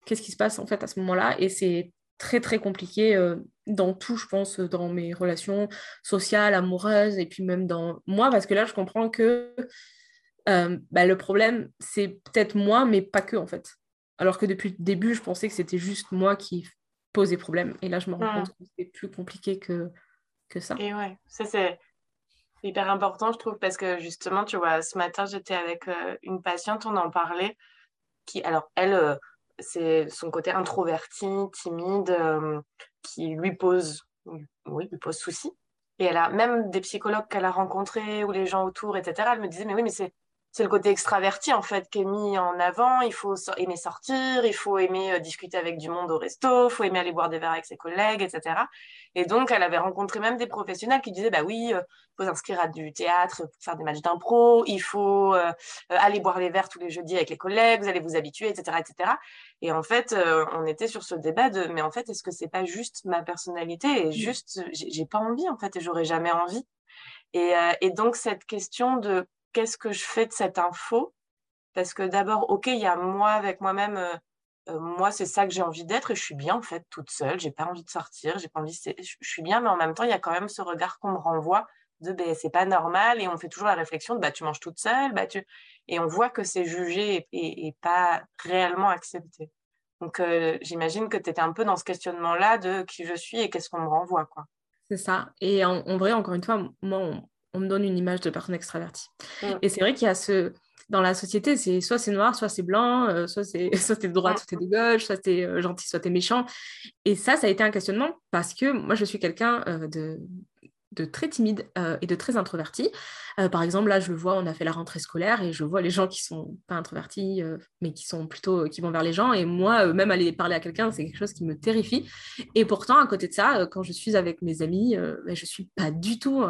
qu'est-ce qui se passe en fait à ce moment-là. Et c'est très très compliqué euh, dans tout, je pense, dans mes relations sociales, amoureuses et puis même dans moi, parce que là, je comprends que euh, bah, le problème, c'est peut-être moi, mais pas que en fait. Alors que depuis le début, je pensais que c'était juste moi qui posais problème. Et là, je me rends compte que c'est plus compliqué que, que ça. Et ouais, ça c'est c'est hyper important, je trouve, parce que justement, tu vois, ce matin, j'étais avec euh, une patiente, on en parlait, qui, alors, elle, euh, c'est son côté introverti, timide, euh, qui lui pose, oui, lui pose souci. Et elle a même des psychologues qu'elle a rencontrés ou les gens autour, etc. Elle me disait, mais oui, mais c'est c'est le côté extraverti en fait qui est mis en avant. Il faut aimer sortir, il faut aimer euh, discuter avec du monde au resto, il faut aimer aller boire des verres avec ses collègues, etc. Et donc, elle avait rencontré même des professionnels qui disaient bah oui, il euh, faut s'inscrire à du théâtre pour faire des matchs d'impro, il faut euh, aller boire les verres tous les jeudis avec les collègues, vous allez vous habituer, etc., etc. Et en fait, on était sur ce débat de mais en fait, est-ce que c'est pas juste ma personnalité et mmh. juste j'ai pas envie en fait et j'aurais jamais envie. Et, et donc, cette question de qu'est-ce que je fais de cette info? Parce que d'abord, OK, il y a moi avec moi-même. moi, c'est ça que j'ai envie d'être et je suis bien en fait toute seule. J'ai pas envie de sortir, j'ai pas envie. Je suis bien, mais en même temps, il y a quand même ce regard qu'on me renvoie de ben, c'est pas normal et on fait toujours la réflexion de bah tu manges toute seule, bah tu et on voit que c'est jugé et, pas réellement accepté. Donc j'imagine que tu étais un peu dans ce questionnement-là de qui je suis et qu'est-ce qu'on me renvoie quoi. C'est ça. Et en, vrai, encore une fois, moi, on, me donne une image de personne extravertie. Et c'est vrai qu'il y a ce dans la société, c'est soit c'est noir, soit c'est blanc, soit c'est <laughs> soit de droite, soit t'es de gauche, soit t'es gentil, soit t'es méchant. Et ça, ça a été un questionnement parce que moi, je suis quelqu'un de de très timide euh, et de très introverti. Euh, par exemple, là, je le vois, on a fait la rentrée scolaire et je vois les gens qui sont pas introvertis, euh, mais qui sont plutôt, qui vont vers les gens. Et moi, même aller parler à quelqu'un, c'est quelque chose qui me terrifie. Et pourtant, à côté de ça, quand je suis avec mes amis, ben, je suis pas du tout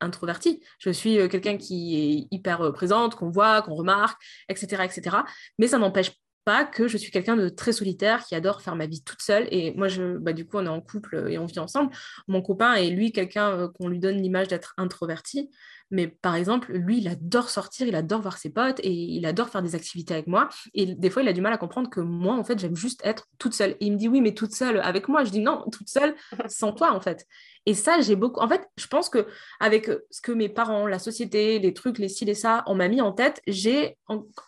introvertie. Je suis quelqu'un qui est hyper présente, qu'on voit, qu'on remarque, etc., etc. Mais ça n'empêche que je suis quelqu'un de très solitaire qui adore faire ma vie toute seule. Et moi, je, bah, du coup, on est en couple et on vit ensemble. Mon copain est lui quelqu'un euh, qu'on lui donne l'image d'être introverti. Mais par exemple, lui, il adore sortir, il adore voir ses potes et il adore faire des activités avec moi. Et des fois, il a du mal à comprendre que moi, en fait, j'aime juste être toute seule. Et il me dit, oui, mais toute seule avec moi. Je dis, non, toute seule <laughs> sans toi, en fait. Et ça, j'ai beaucoup. En fait, je pense que avec ce que mes parents, la société, les trucs, les styles et ça, on m'a mis en tête, j'ai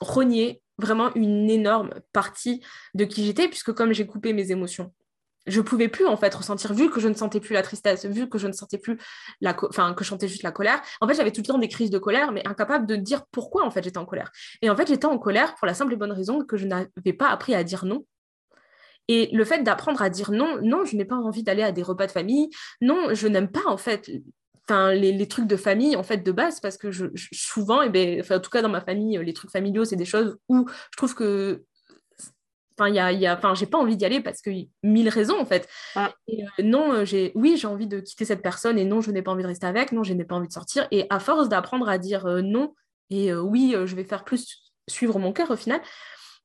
renié vraiment une énorme partie de qui j'étais, puisque comme j'ai coupé mes émotions, je pouvais plus en fait ressentir, vu que je ne sentais plus la tristesse, vu que je ne sentais plus la, enfin que je juste la colère. En fait, j'avais tout le temps des crises de colère, mais incapable de dire pourquoi en fait j'étais en colère. Et en fait, j'étais en colère pour la simple et bonne raison que je n'avais pas appris à dire non. Et le fait d'apprendre à dire non, non, je n'ai pas envie d'aller à des repas de famille, non, je n'aime pas en fait les, trucs de famille en fait de base parce que souvent et eh ben en tout cas dans ma famille les trucs familiaux c'est des choses où je trouve que enfin il y a, y a enfin j'ai pas envie d'y aller parce que mille raisons en fait. Et, euh, non euh, j'ai oui j'ai envie de quitter cette personne et non je n'ai pas envie de rester avec non je n'ai pas envie de sortir. Et à force d'apprendre à dire euh, non et oui je vais faire plus suivre mon cœur au final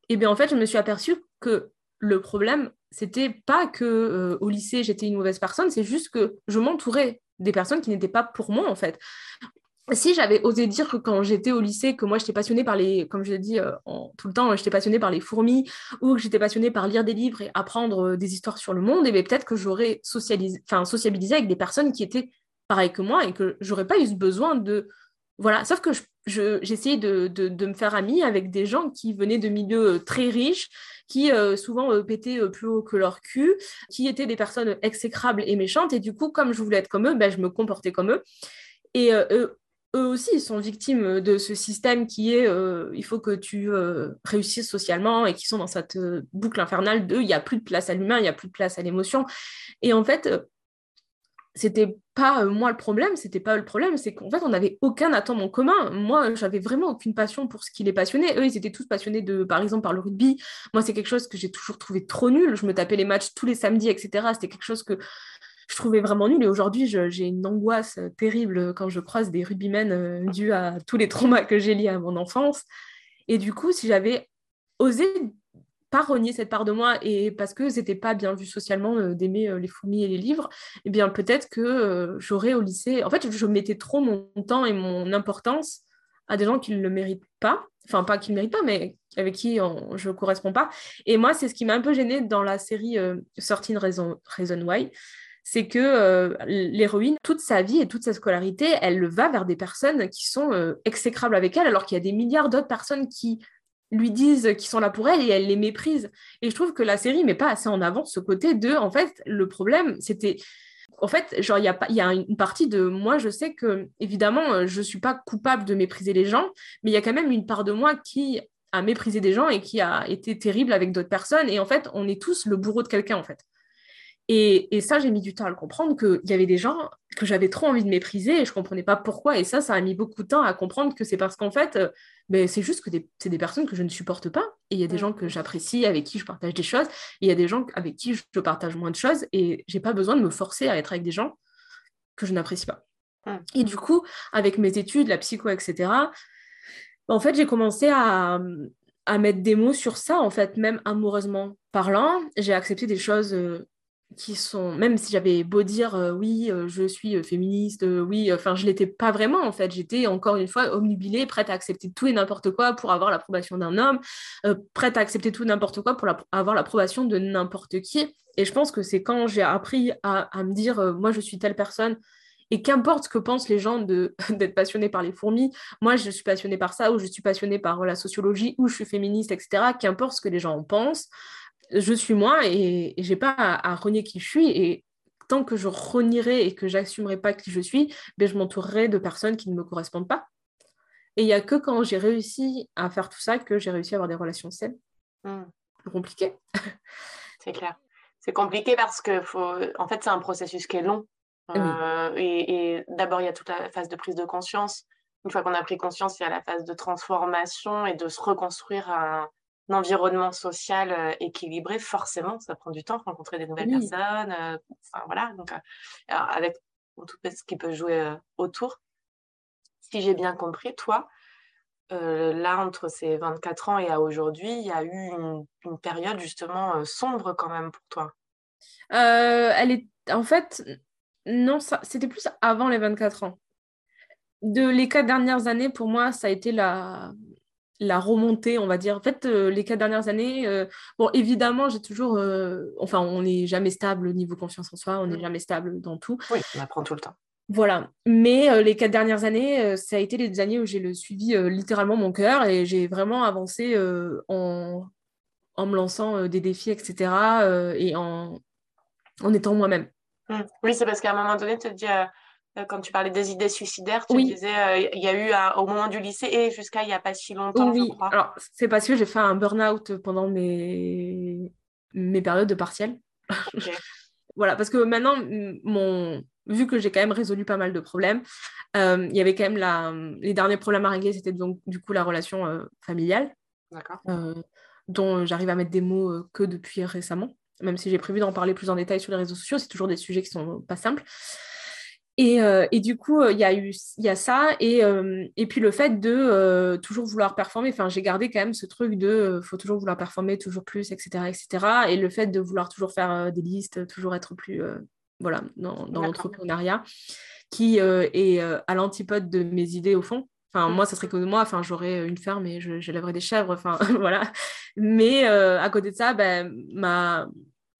et eh bien en fait je me suis aperçue que le problème c'était pas que au lycée j'étais une mauvaise personne c'est juste que je m'entourais des personnes qui n'étaient pas pour moi en fait. Si j'avais osé dire que quand j'étais au lycée, que moi j'étais passionnée par les, comme je l'ai dit euh, tout le temps, j'étais passionnée par les fourmis ou que j'étais passionnée par lire des livres et apprendre euh, des histoires sur le monde, et bien peut-être que j'aurais sociabilisé avec des personnes qui étaient pareilles que moi et que j'aurais pas eu besoin de, voilà. Sauf que j'essayais de, de, me faire amie avec des gens qui venaient de milieux euh, très riches, qui souvent pétaient plus haut que leur cul, qui étaient des personnes exécrables et méchantes. Et du coup, comme je voulais être comme eux, ben, je me comportais comme eux. Et eux, aussi, ils sont victimes de ce système qui est il faut que tu réussisses socialement et qui sont dans cette boucle infernale de il n'y a plus de place à l'humain, il n'y a plus de place à l'émotion. Et en fait, c'était pas euh, moi le problème, c'était pas le problème, c'est qu'en fait on n'avait aucun attente en commun. Moi, j'avais vraiment aucune passion pour ce qui les passionnait. Eux, ils étaient tous passionnés de, par exemple, par le rugby. Moi, c'est quelque chose que j'ai toujours trouvé trop nul. Je me tapais les matchs tous les samedis, etc. C'était quelque chose que je trouvais vraiment nul. Et aujourd'hui, j'ai une angoisse terrible quand je croise des rugbymen euh, dus à tous les traumas que j'ai liés à mon enfance. Et du coup, si j'avais osé pas renier cette part de moi et parce que c'était pas bien vu socialement euh, d'aimer euh, les fourmis et les livres, eh bien peut-être que j'aurais au lycée. En fait, je mettais trop mon temps et mon importance à des gens qui ne le méritent pas. Enfin, pas qui ne méritent pas, mais avec qui je ne corresponds pas. Et moi, c'est ce qui m'a un peu gênée dans la série 13 Reason, Reason Why c'est que l'héroïne, toute sa vie et toute sa scolarité, elle va vers des personnes qui sont exécrables avec elle, alors qu'il y a des milliards d'autres personnes qui lui disent qu'ils sont là pour elle et elle les méprise. Et je trouve que la série met pas assez en avant ce côté de, en fait, le problème, c'était... En fait, genre, il y a, y a une partie de moi, je sais que, évidemment, je suis pas coupable de mépriser les gens, mais il y a quand même une part de moi qui a méprisé des gens et qui a été terrible avec d'autres personnes. Et en fait, on est tous le bourreau de quelqu'un, en fait. Et, ça, j'ai mis du temps à le comprendre, qu'il y avait des gens que j'avais trop envie de mépriser et je ne comprenais pas pourquoi. Et ça, ça a mis beaucoup de temps à comprendre que c'est parce qu'en fait, euh, ben, c'est juste que c'est des personnes que je ne supporte pas. Et il y a des gens que j'apprécie, avec qui je partage des choses. Et il y a des gens avec qui je partage moins de choses. Et j'ai pas besoin de me forcer à être avec des gens que je n'apprécie pas. Et du coup, avec mes études, la psycho, etc., en fait, j'ai commencé à, à mettre des mots sur ça, en fait, même amoureusement parlant. J'ai accepté des choses. Qui sont, même si j'avais beau dire euh, oui, euh, je suis euh, féministe, oui, enfin, je l'étais pas vraiment en fait. J'étais encore une fois omnubilée, prête à accepter tout et n'importe quoi pour avoir l'approbation d'un homme, prête à accepter tout et n'importe quoi pour avoir l'approbation de n'importe qui. Et je pense que c'est quand j'ai appris à, à me dire moi, je suis telle personne. Et qu'importe ce que pensent les gens <laughs> d'être passionnés par les fourmis, moi je suis passionnée par ça, ou je suis passionnée par la sociologie, ou je suis féministe, etc. Qu'importe ce que les gens en pensent, je suis moi et, je j'ai pas à, renier qui je suis. Et tant que je renierai et que j'assumerai pas qui je suis, ben, je m'entourerai de personnes qui ne me correspondent pas. Et il n'y a que quand j'ai réussi à faire tout ça que j'ai réussi à avoir des relations saines. Hmm. C'est compliqué. <laughs> c'est clair. C'est compliqué parce que faut... en fait, c'est un processus qui est long. Euh, et, et d'abord, il y a toute la phase de prise de conscience. Une fois qu'on a pris conscience, il y a la phase de transformation et de se reconstruire un, environnement social euh, équilibré, forcément, ça prend du temps, rencontrer des nouvelles personnes, euh, enfin voilà, donc euh, avec tout ce qui peut jouer autour. Si j'ai bien compris, toi, là, entre ces 24 ans et à aujourd'hui, il y a eu une, une période justement sombre quand même pour toi? elle est, en fait, non, ça, c'était plus avant les 24 ans. De les quatre dernières années, pour moi, ça a été la, la remontée, on va dire. En fait, euh, les quatre dernières années, euh, bon, évidemment, j'ai toujours, euh, enfin, on n'est jamais stable au niveau confiance en soi, on n'est mm. jamais stable dans tout. Oui, on apprend tout le temps. Voilà. Mais les quatre dernières années, ça a été les années où j'ai le suivi littéralement mon cœur et j'ai vraiment avancé en, en, me lançant des défis, etc. et en, en étant moi-même. Mm. Oui, c'est parce qu'à un moment donné, tu te dis quand tu parlais des idées suicidaires, tu disais euh, il y a eu au moment du lycée et jusqu'à il n'y a pas si longtemps, oui. je crois. Alors, c'est parce que j'ai fait un burn-out pendant mes... mes périodes de partiel. <laughs> voilà, parce que maintenant, mon... vu que j'ai quand même résolu pas mal de problèmes, euh, il y avait quand même la... les derniers problèmes à régler, c'était donc du coup la relation familiale, dont j'arrive à mettre des mots que depuis récemment, même si j'ai prévu d'en parler plus en détail sur les réseaux sociaux, c'est toujours des sujets qui sont pas simples. Et, euh, et, du coup, il y a eu y a ça, et, euh, et puis le fait de euh, toujours vouloir performer. Enfin, j'ai gardé quand même ce truc de faut toujours vouloir performer, toujours plus, etc. etc. Et le fait de vouloir toujours faire des listes, toujours être plus voilà, dans, dans l'entrepreneuriat, qui est à l'antipode de mes idées au fond. Enfin, moi, ça serait que moi, enfin, j'aurais une ferme et je, je des chèvres, enfin, <laughs> voilà. Mais à côté de ça, ben, ma,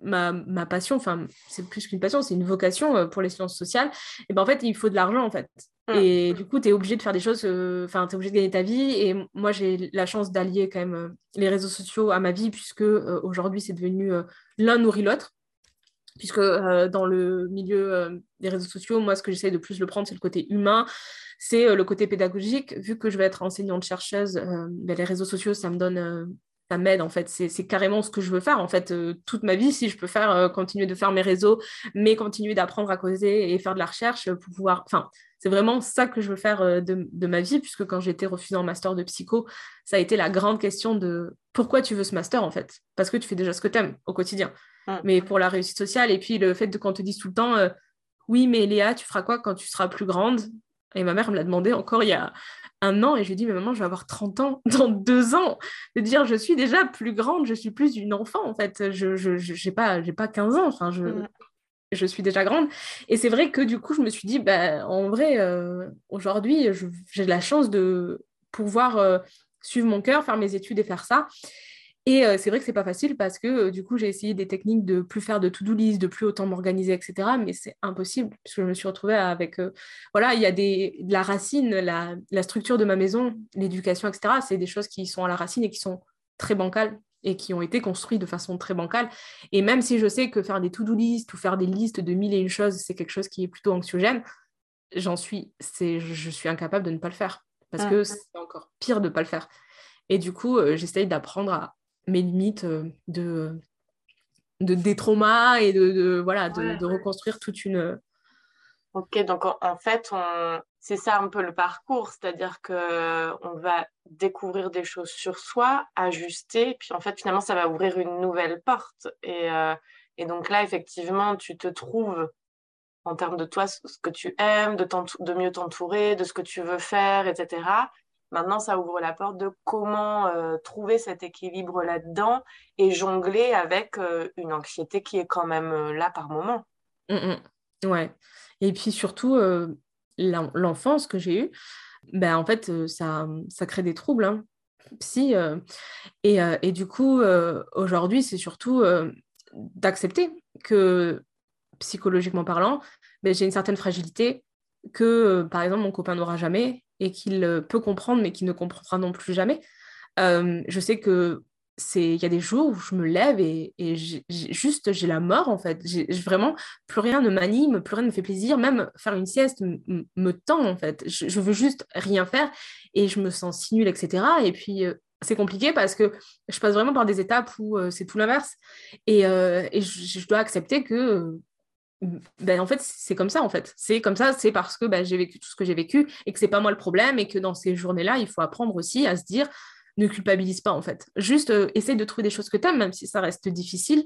ma, ma passion, enfin, c'est plus qu'une passion, c'est une vocation euh, pour les sciences sociales, et ben en fait, il faut de l'argent, en fait. Mm. Et du coup, tu es obligé de faire des choses, euh, enfin, tu es obligé de gagner ta vie. Et moi, j'ai la chance d'allier quand même euh, les réseaux sociaux à ma vie, puisque aujourd'hui, c'est devenu l'un nourrit l'autre. Puisque dans le milieu des réseaux sociaux, moi, ce que j'essaie de plus le prendre, c'est le côté humain, c'est le côté pédagogique. Vu que je vais être enseignante-chercheuse, ben, les réseaux sociaux, ça me donne ça m'aide en fait. C'est carrément ce que je veux faire en fait euh, toute ma vie. Si je peux faire euh, continuer de faire mes réseaux, mais continuer d'apprendre à causer et faire de la recherche pour pouvoir. Enfin, c'est vraiment ça que je veux faire euh, de, de, ma vie, puisque quand été refusée en master de psycho, ça a été la grande question de pourquoi tu veux ce master en fait? Parce que tu fais déjà ce que tu aimes au quotidien. Mais pour la réussite sociale, et puis le fait de quand on te dise tout le temps, oui, mais Léa, tu feras quoi quand tu seras plus grande? Et ma mère me l'a demandé encore il y a un an et je lui dis mais maman je vais avoir 30 ans <laughs> dans deux ans. De dire je suis déjà plus grande je suis plus une enfant en fait. Je je j'ai pas j'ai pas 15 ans enfin je mm. je suis déjà grande. Et c'est vrai que du coup je me suis dit bah en vrai euh, aujourd'hui j'ai la chance de pouvoir euh, suivre mon cœur faire mes études et faire ça et euh, c'est vrai que c'est pas facile parce que euh, du coup, j'ai essayé des techniques de plus faire de to-do list, de plus autant m'organiser, etc. Mais c'est impossible puisque je me suis retrouvée avec. Euh, voilà, il y a des, de la racine, la, la structure de ma maison, l'éducation, etc. C'est des choses qui sont à la racine et qui sont très bancales et qui ont été construites de façon très bancale. Et même si je sais que faire des to-do list ou faire des listes de mille et une choses, c'est quelque chose qui est plutôt anxiogène, j'en suis, c'est, je suis incapable de ne pas le faire parce que c'est encore pire de ne pas le faire. Et du coup, j'essaye d'apprendre à mes limites euh, de, de des traumas et de, voilà de, reconstruire toute une ok donc en, fait on... c'est ça un peu le parcours c'est-à-dire que on va découvrir des choses sur soi ajuster puis en fait finalement ça va ouvrir une nouvelle porte. Et, euh, et donc là effectivement tu te trouves en termes de toi ce que tu aimes de, de mieux t'entourer de ce que tu veux faire etc Maintenant, ça ouvre la porte de comment trouver cet équilibre là-dedans et jongler avec une anxiété qui est quand même là par moment. Mmh. Ouais. Et puis surtout, l'enfance que j'ai eue, ben, en fait, ça, ça crée des troubles. Hein. Psy, et, et, du coup, aujourd'hui, c'est surtout d'accepter que, psychologiquement parlant, ben, j'ai une certaine fragilité que, par exemple, mon copain n'aura jamais et qu'il peut comprendre, mais qu'il ne comprendra non plus jamais. je sais que c'est il y a des jours où je me lève et, juste j'ai la mort en fait. J'ai vraiment plus rien ne m'anime plus rien ne me fait plaisir. Même faire une sieste me tend en fait. Je, veux juste rien faire et je me sens si nulle etc et puis c'est compliqué parce que je passe vraiment par des étapes où c'est tout l'inverse. Et je, dois accepter que ben, en fait, c'est comme ça, en fait. C'est comme ça, c'est parce que ben, j'ai vécu tout ce que j'ai vécu et que c'est pas moi le problème et que dans ces journées-là, il faut apprendre aussi à se dire ne culpabilise pas, en fait. Juste euh, essaye de trouver des choses que tu aimes, même si ça reste difficile.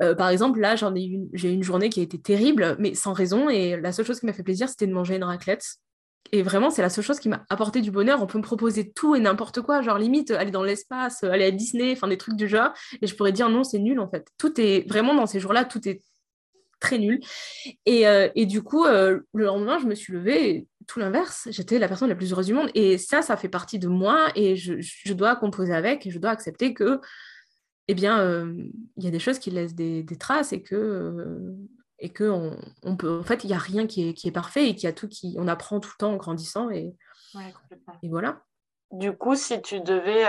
Euh, par exemple, là, j'en ai une, j'ai une journée qui a été terrible, mais sans raison. Et la seule chose qui m'a fait plaisir, c'était de manger une raclette. Et vraiment, c'est la seule chose qui m'a apporté du bonheur. On peut me proposer tout et n'importe quoi, genre limite aller dans l'espace, aller à Disney, enfin des trucs du genre. Et je pourrais dire non, c'est nul en fait. Tout est vraiment dans ces jours-là, tout est très nul. Et, euh, et du coup, euh, le lendemain, je me suis levée, tout l'inverse, j'étais la personne la plus heureuse du monde. Et ça, ça fait partie de moi et je, je dois composer avec et je dois accepter que, eh bien, euh, il y a des choses qui laissent des, des traces et que, et que on, on, peut, en fait, il n'y a rien qui est, qui est parfait et qu'il y a tout qui, on apprend tout le temps en grandissant et, et voilà. Du coup, si tu devais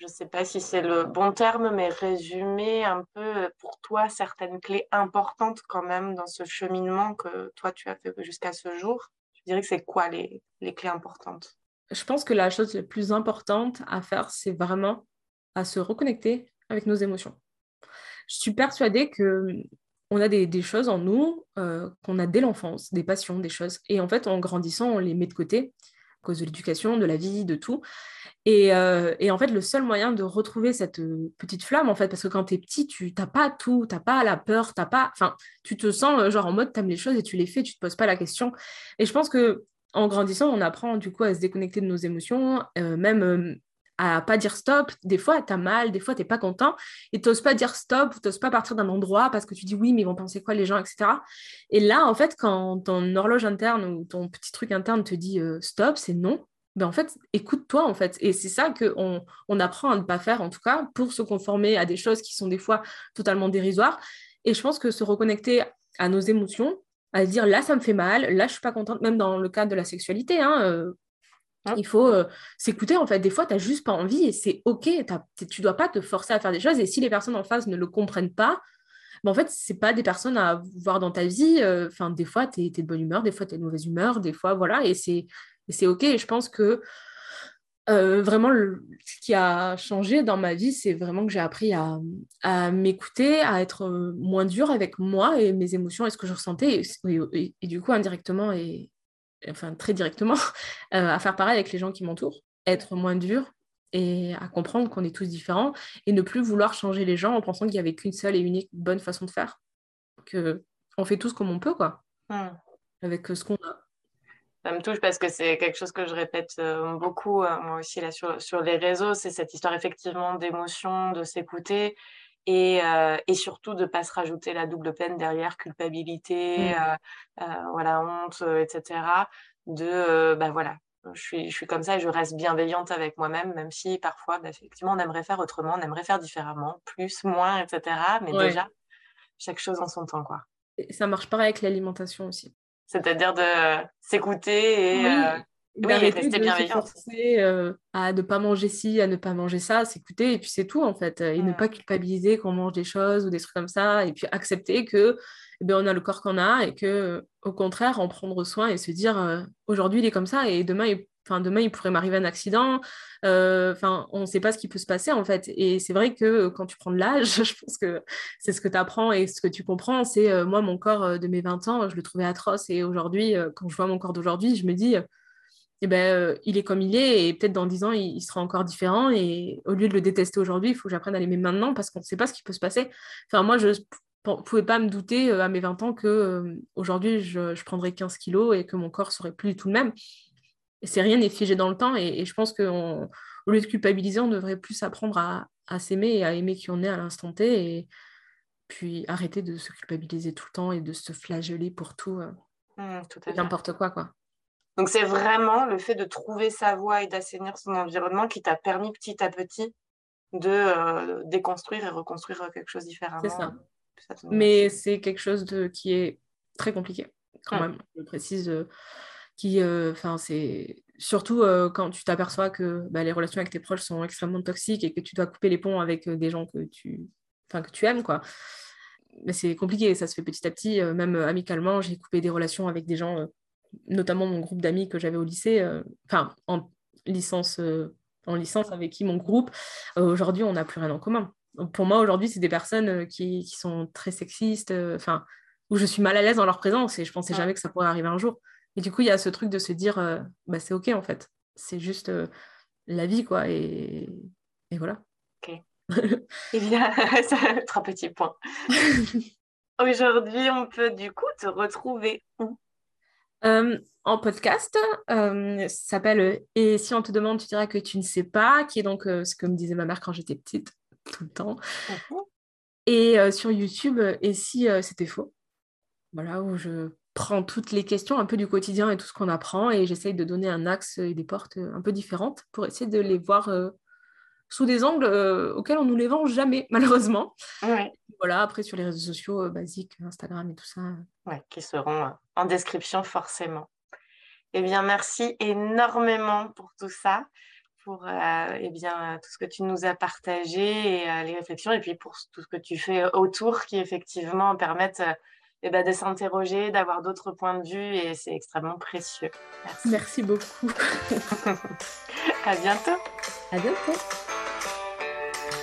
je ne sais pas si c'est le bon terme, mais résumer un peu euh, pour toi certaines clés importantes quand même dans ce cheminement que toi tu as fait jusqu'à ce jour? Je dirais que c'est quoi les, les, clés importantes? Je pense que la chose la plus importante à faire, c'est vraiment à se reconnecter avec nos émotions. Je suis persuadée que on a des, choses en nous euh, qu'on a dès l'enfance, des passions, des choses. Et en fait, en grandissant, on les met de côté cause de l'éducation, de la vie, de tout. Euh, et, en fait, le seul moyen de retrouver cette euh, petite flamme, en fait, parce que quand tu es petit, tu n'as pas tout, tu n'as pas la peur, t'as pas... Enfin, tu te sens euh, genre en mode, tu aimes les choses et tu les fais, tu te poses pas la question. Et je pense que en grandissant, on apprend du coup à se déconnecter de nos émotions, même à pas dire stop. Des fois, tu as mal, des fois, tu n'es pas content et tu n'oses pas dire stop ou tu n'oses pas partir d'un endroit parce que tu dis oui, mais ils vont penser quoi les gens, etc. Et là, en fait, quand ton horloge interne ou ton petit truc interne te dit stop, c'est non. Ben, en fait, écoute-toi, en fait. Et c'est ça qu'on on apprend à ne pas faire, en tout cas, pour se conformer à des choses qui sont des fois totalement dérisoires. Et je pense que se reconnecter à nos émotions, à dire là, ça me fait mal, là, je suis pas contente, même dans le cadre de la sexualité, hein, euh, hein? il faut euh, s'écouter, en fait. Des fois, tu n'as juste pas envie et c'est OK. Tu dois pas te forcer à faire des choses. Et si les personnes en face ne le comprennent pas, ben, en fait, c'est pas des personnes à voir dans ta vie. Euh, des fois, tu es, de bonne humeur, des fois, tu es de mauvaise humeur, des fois, voilà. Et c'est OK. Et je pense que euh, vraiment, ce qui a changé dans ma vie, c'est vraiment que j'ai appris à, m'écouter, à être moins dur avec moi et mes émotions et ce que je ressentais. Et, du coup, indirectement enfin très directement, <laughs> euh, à faire pareil avec les gens qui m'entourent, être moins dur et à comprendre qu'on est tous différents et ne plus vouloir changer les gens en pensant qu'il n'y avait qu'une seule et unique bonne façon de faire. Que on fait tous comme on peut, quoi. Mmh. Avec ce qu'on a ça me touche parce que c'est quelque chose que je répète euh, beaucoup, euh, moi aussi, là, sur, sur les réseaux. C'est cette histoire, effectivement, d'émotion, de s'écouter et, euh, et, surtout de ne pas se rajouter la double peine derrière, culpabilité, mmh. voilà, honte, etc. De, bah voilà, je suis, je suis comme ça et je reste bienveillante avec moi-même, même si parfois, bah, effectivement, on aimerait faire autrement, on aimerait faire différemment, plus, moins, etc. Mais déjà, chaque chose en son temps, quoi. Et ça marche pareil avec l'alimentation aussi c'est-à-dire de s'écouter et, euh, rester de bienveillante. Se forcer euh, à ne pas manger ci, à ne pas manger ça, s'écouter et puis c'est tout en fait. Et ne pas culpabiliser qu'on mange des choses ou des trucs comme ça et puis accepter que eh ben, on a le corps qu'on a et que au contraire en prendre soin et se dire euh, aujourd'hui il est comme ça et demain il Enfin, demain, il pourrait m'arriver un accident. Euh, enfin, on ne sait pas ce qui peut se passer, en fait. Et c'est vrai que quand tu prends de l'âge, <laughs> je pense que c'est ce que tu apprends et ce que tu comprends. C'est euh, moi, mon corps de mes 20 ans, je le trouvais atroce. Et aujourd'hui, quand je vois mon corps d'aujourd'hui, je me dis, eh ben, il est comme il est. Et peut-être dans 10 ans, il, sera encore différent. Et au lieu de le détester aujourd'hui, il faut que j'apprenne à l'aimer maintenant parce qu'on ne sait pas ce qui peut se passer. Enfin, moi, je ne pouvais pas me douter à mes 20 ans que aujourd'hui je, je, prendrais 15 kilos et que mon corps serait plus du tout le même c'est rien n'est figé dans le temps. Et, je pense qu'au lieu de culpabiliser, on devrait plus apprendre à, à s'aimer et à aimer qui on est à l'instant T. Et puis arrêter de se culpabiliser tout le temps et de se flageller pour tout. Euh, mmh, n'importe quoi, quoi. Donc c'est vraiment le fait de trouver sa voie et d'assainir son environnement qui t'a permis petit à petit de euh, déconstruire et reconstruire quelque chose différemment. C'est ça. Mais c'est quelque chose de, qui est très compliqué, quand même, je précise. Euh, qui, euh, enfin, c'est surtout quand tu t'aperçois que bah, les relations avec tes proches sont extrêmement toxiques et que tu dois couper les ponts avec des gens que tu, enfin, que tu aimes, quoi. Mais c'est compliqué, ça se fait petit à petit, même amicalement, j'ai coupé des relations avec des gens, notamment mon groupe d'amis que j'avais au lycée, enfin, en licence en licence avec qui mon groupe, aujourd'hui, on n'a plus rien en commun pour moi, aujourd'hui, c'est des personnes euh, qui, sont très sexistes, euh, enfin, où je suis mal à l'aise dans leur présence et je pensais jamais que ça pourrait arriver un jour. Et du coup, il y a ce truc de se dire, euh, bah, c'est OK en fait. C'est juste la vie, quoi. Et, et voilà. OK. eh bien, c'est un petit point. Aujourd'hui, on peut du coup te retrouver où? En podcast, ça s'appelle Et si on te demande, tu diras que tu ne sais pas, qui est donc ce que me disait ma mère quand j'étais petite <laughs> tout le temps. Et euh, sur YouTube, euh, et si euh, c'était faux Voilà, où je prends toutes les questions un peu du quotidien et tout ce qu'on apprend et j'essaye de donner un axe et des portes un peu différentes pour essayer de les voir sous des angles auxquels on nous les vend jamais, <laughs> malheureusement. Voilà, après sur les réseaux sociaux basiques, Instagram et tout ça. Ouais, qui seront en description forcément. Eh bien, merci énormément pour tout ça pour euh, eh bien, tout ce que tu nous as partagé et euh, les réflexions, et puis pour tout ce que tu fais autour qui effectivement permettent euh, eh ben, de s'interroger, d'avoir d'autres points de vue, et c'est extrêmement précieux. Merci, Merci beaucoup. <laughs> à bientôt. À bientôt.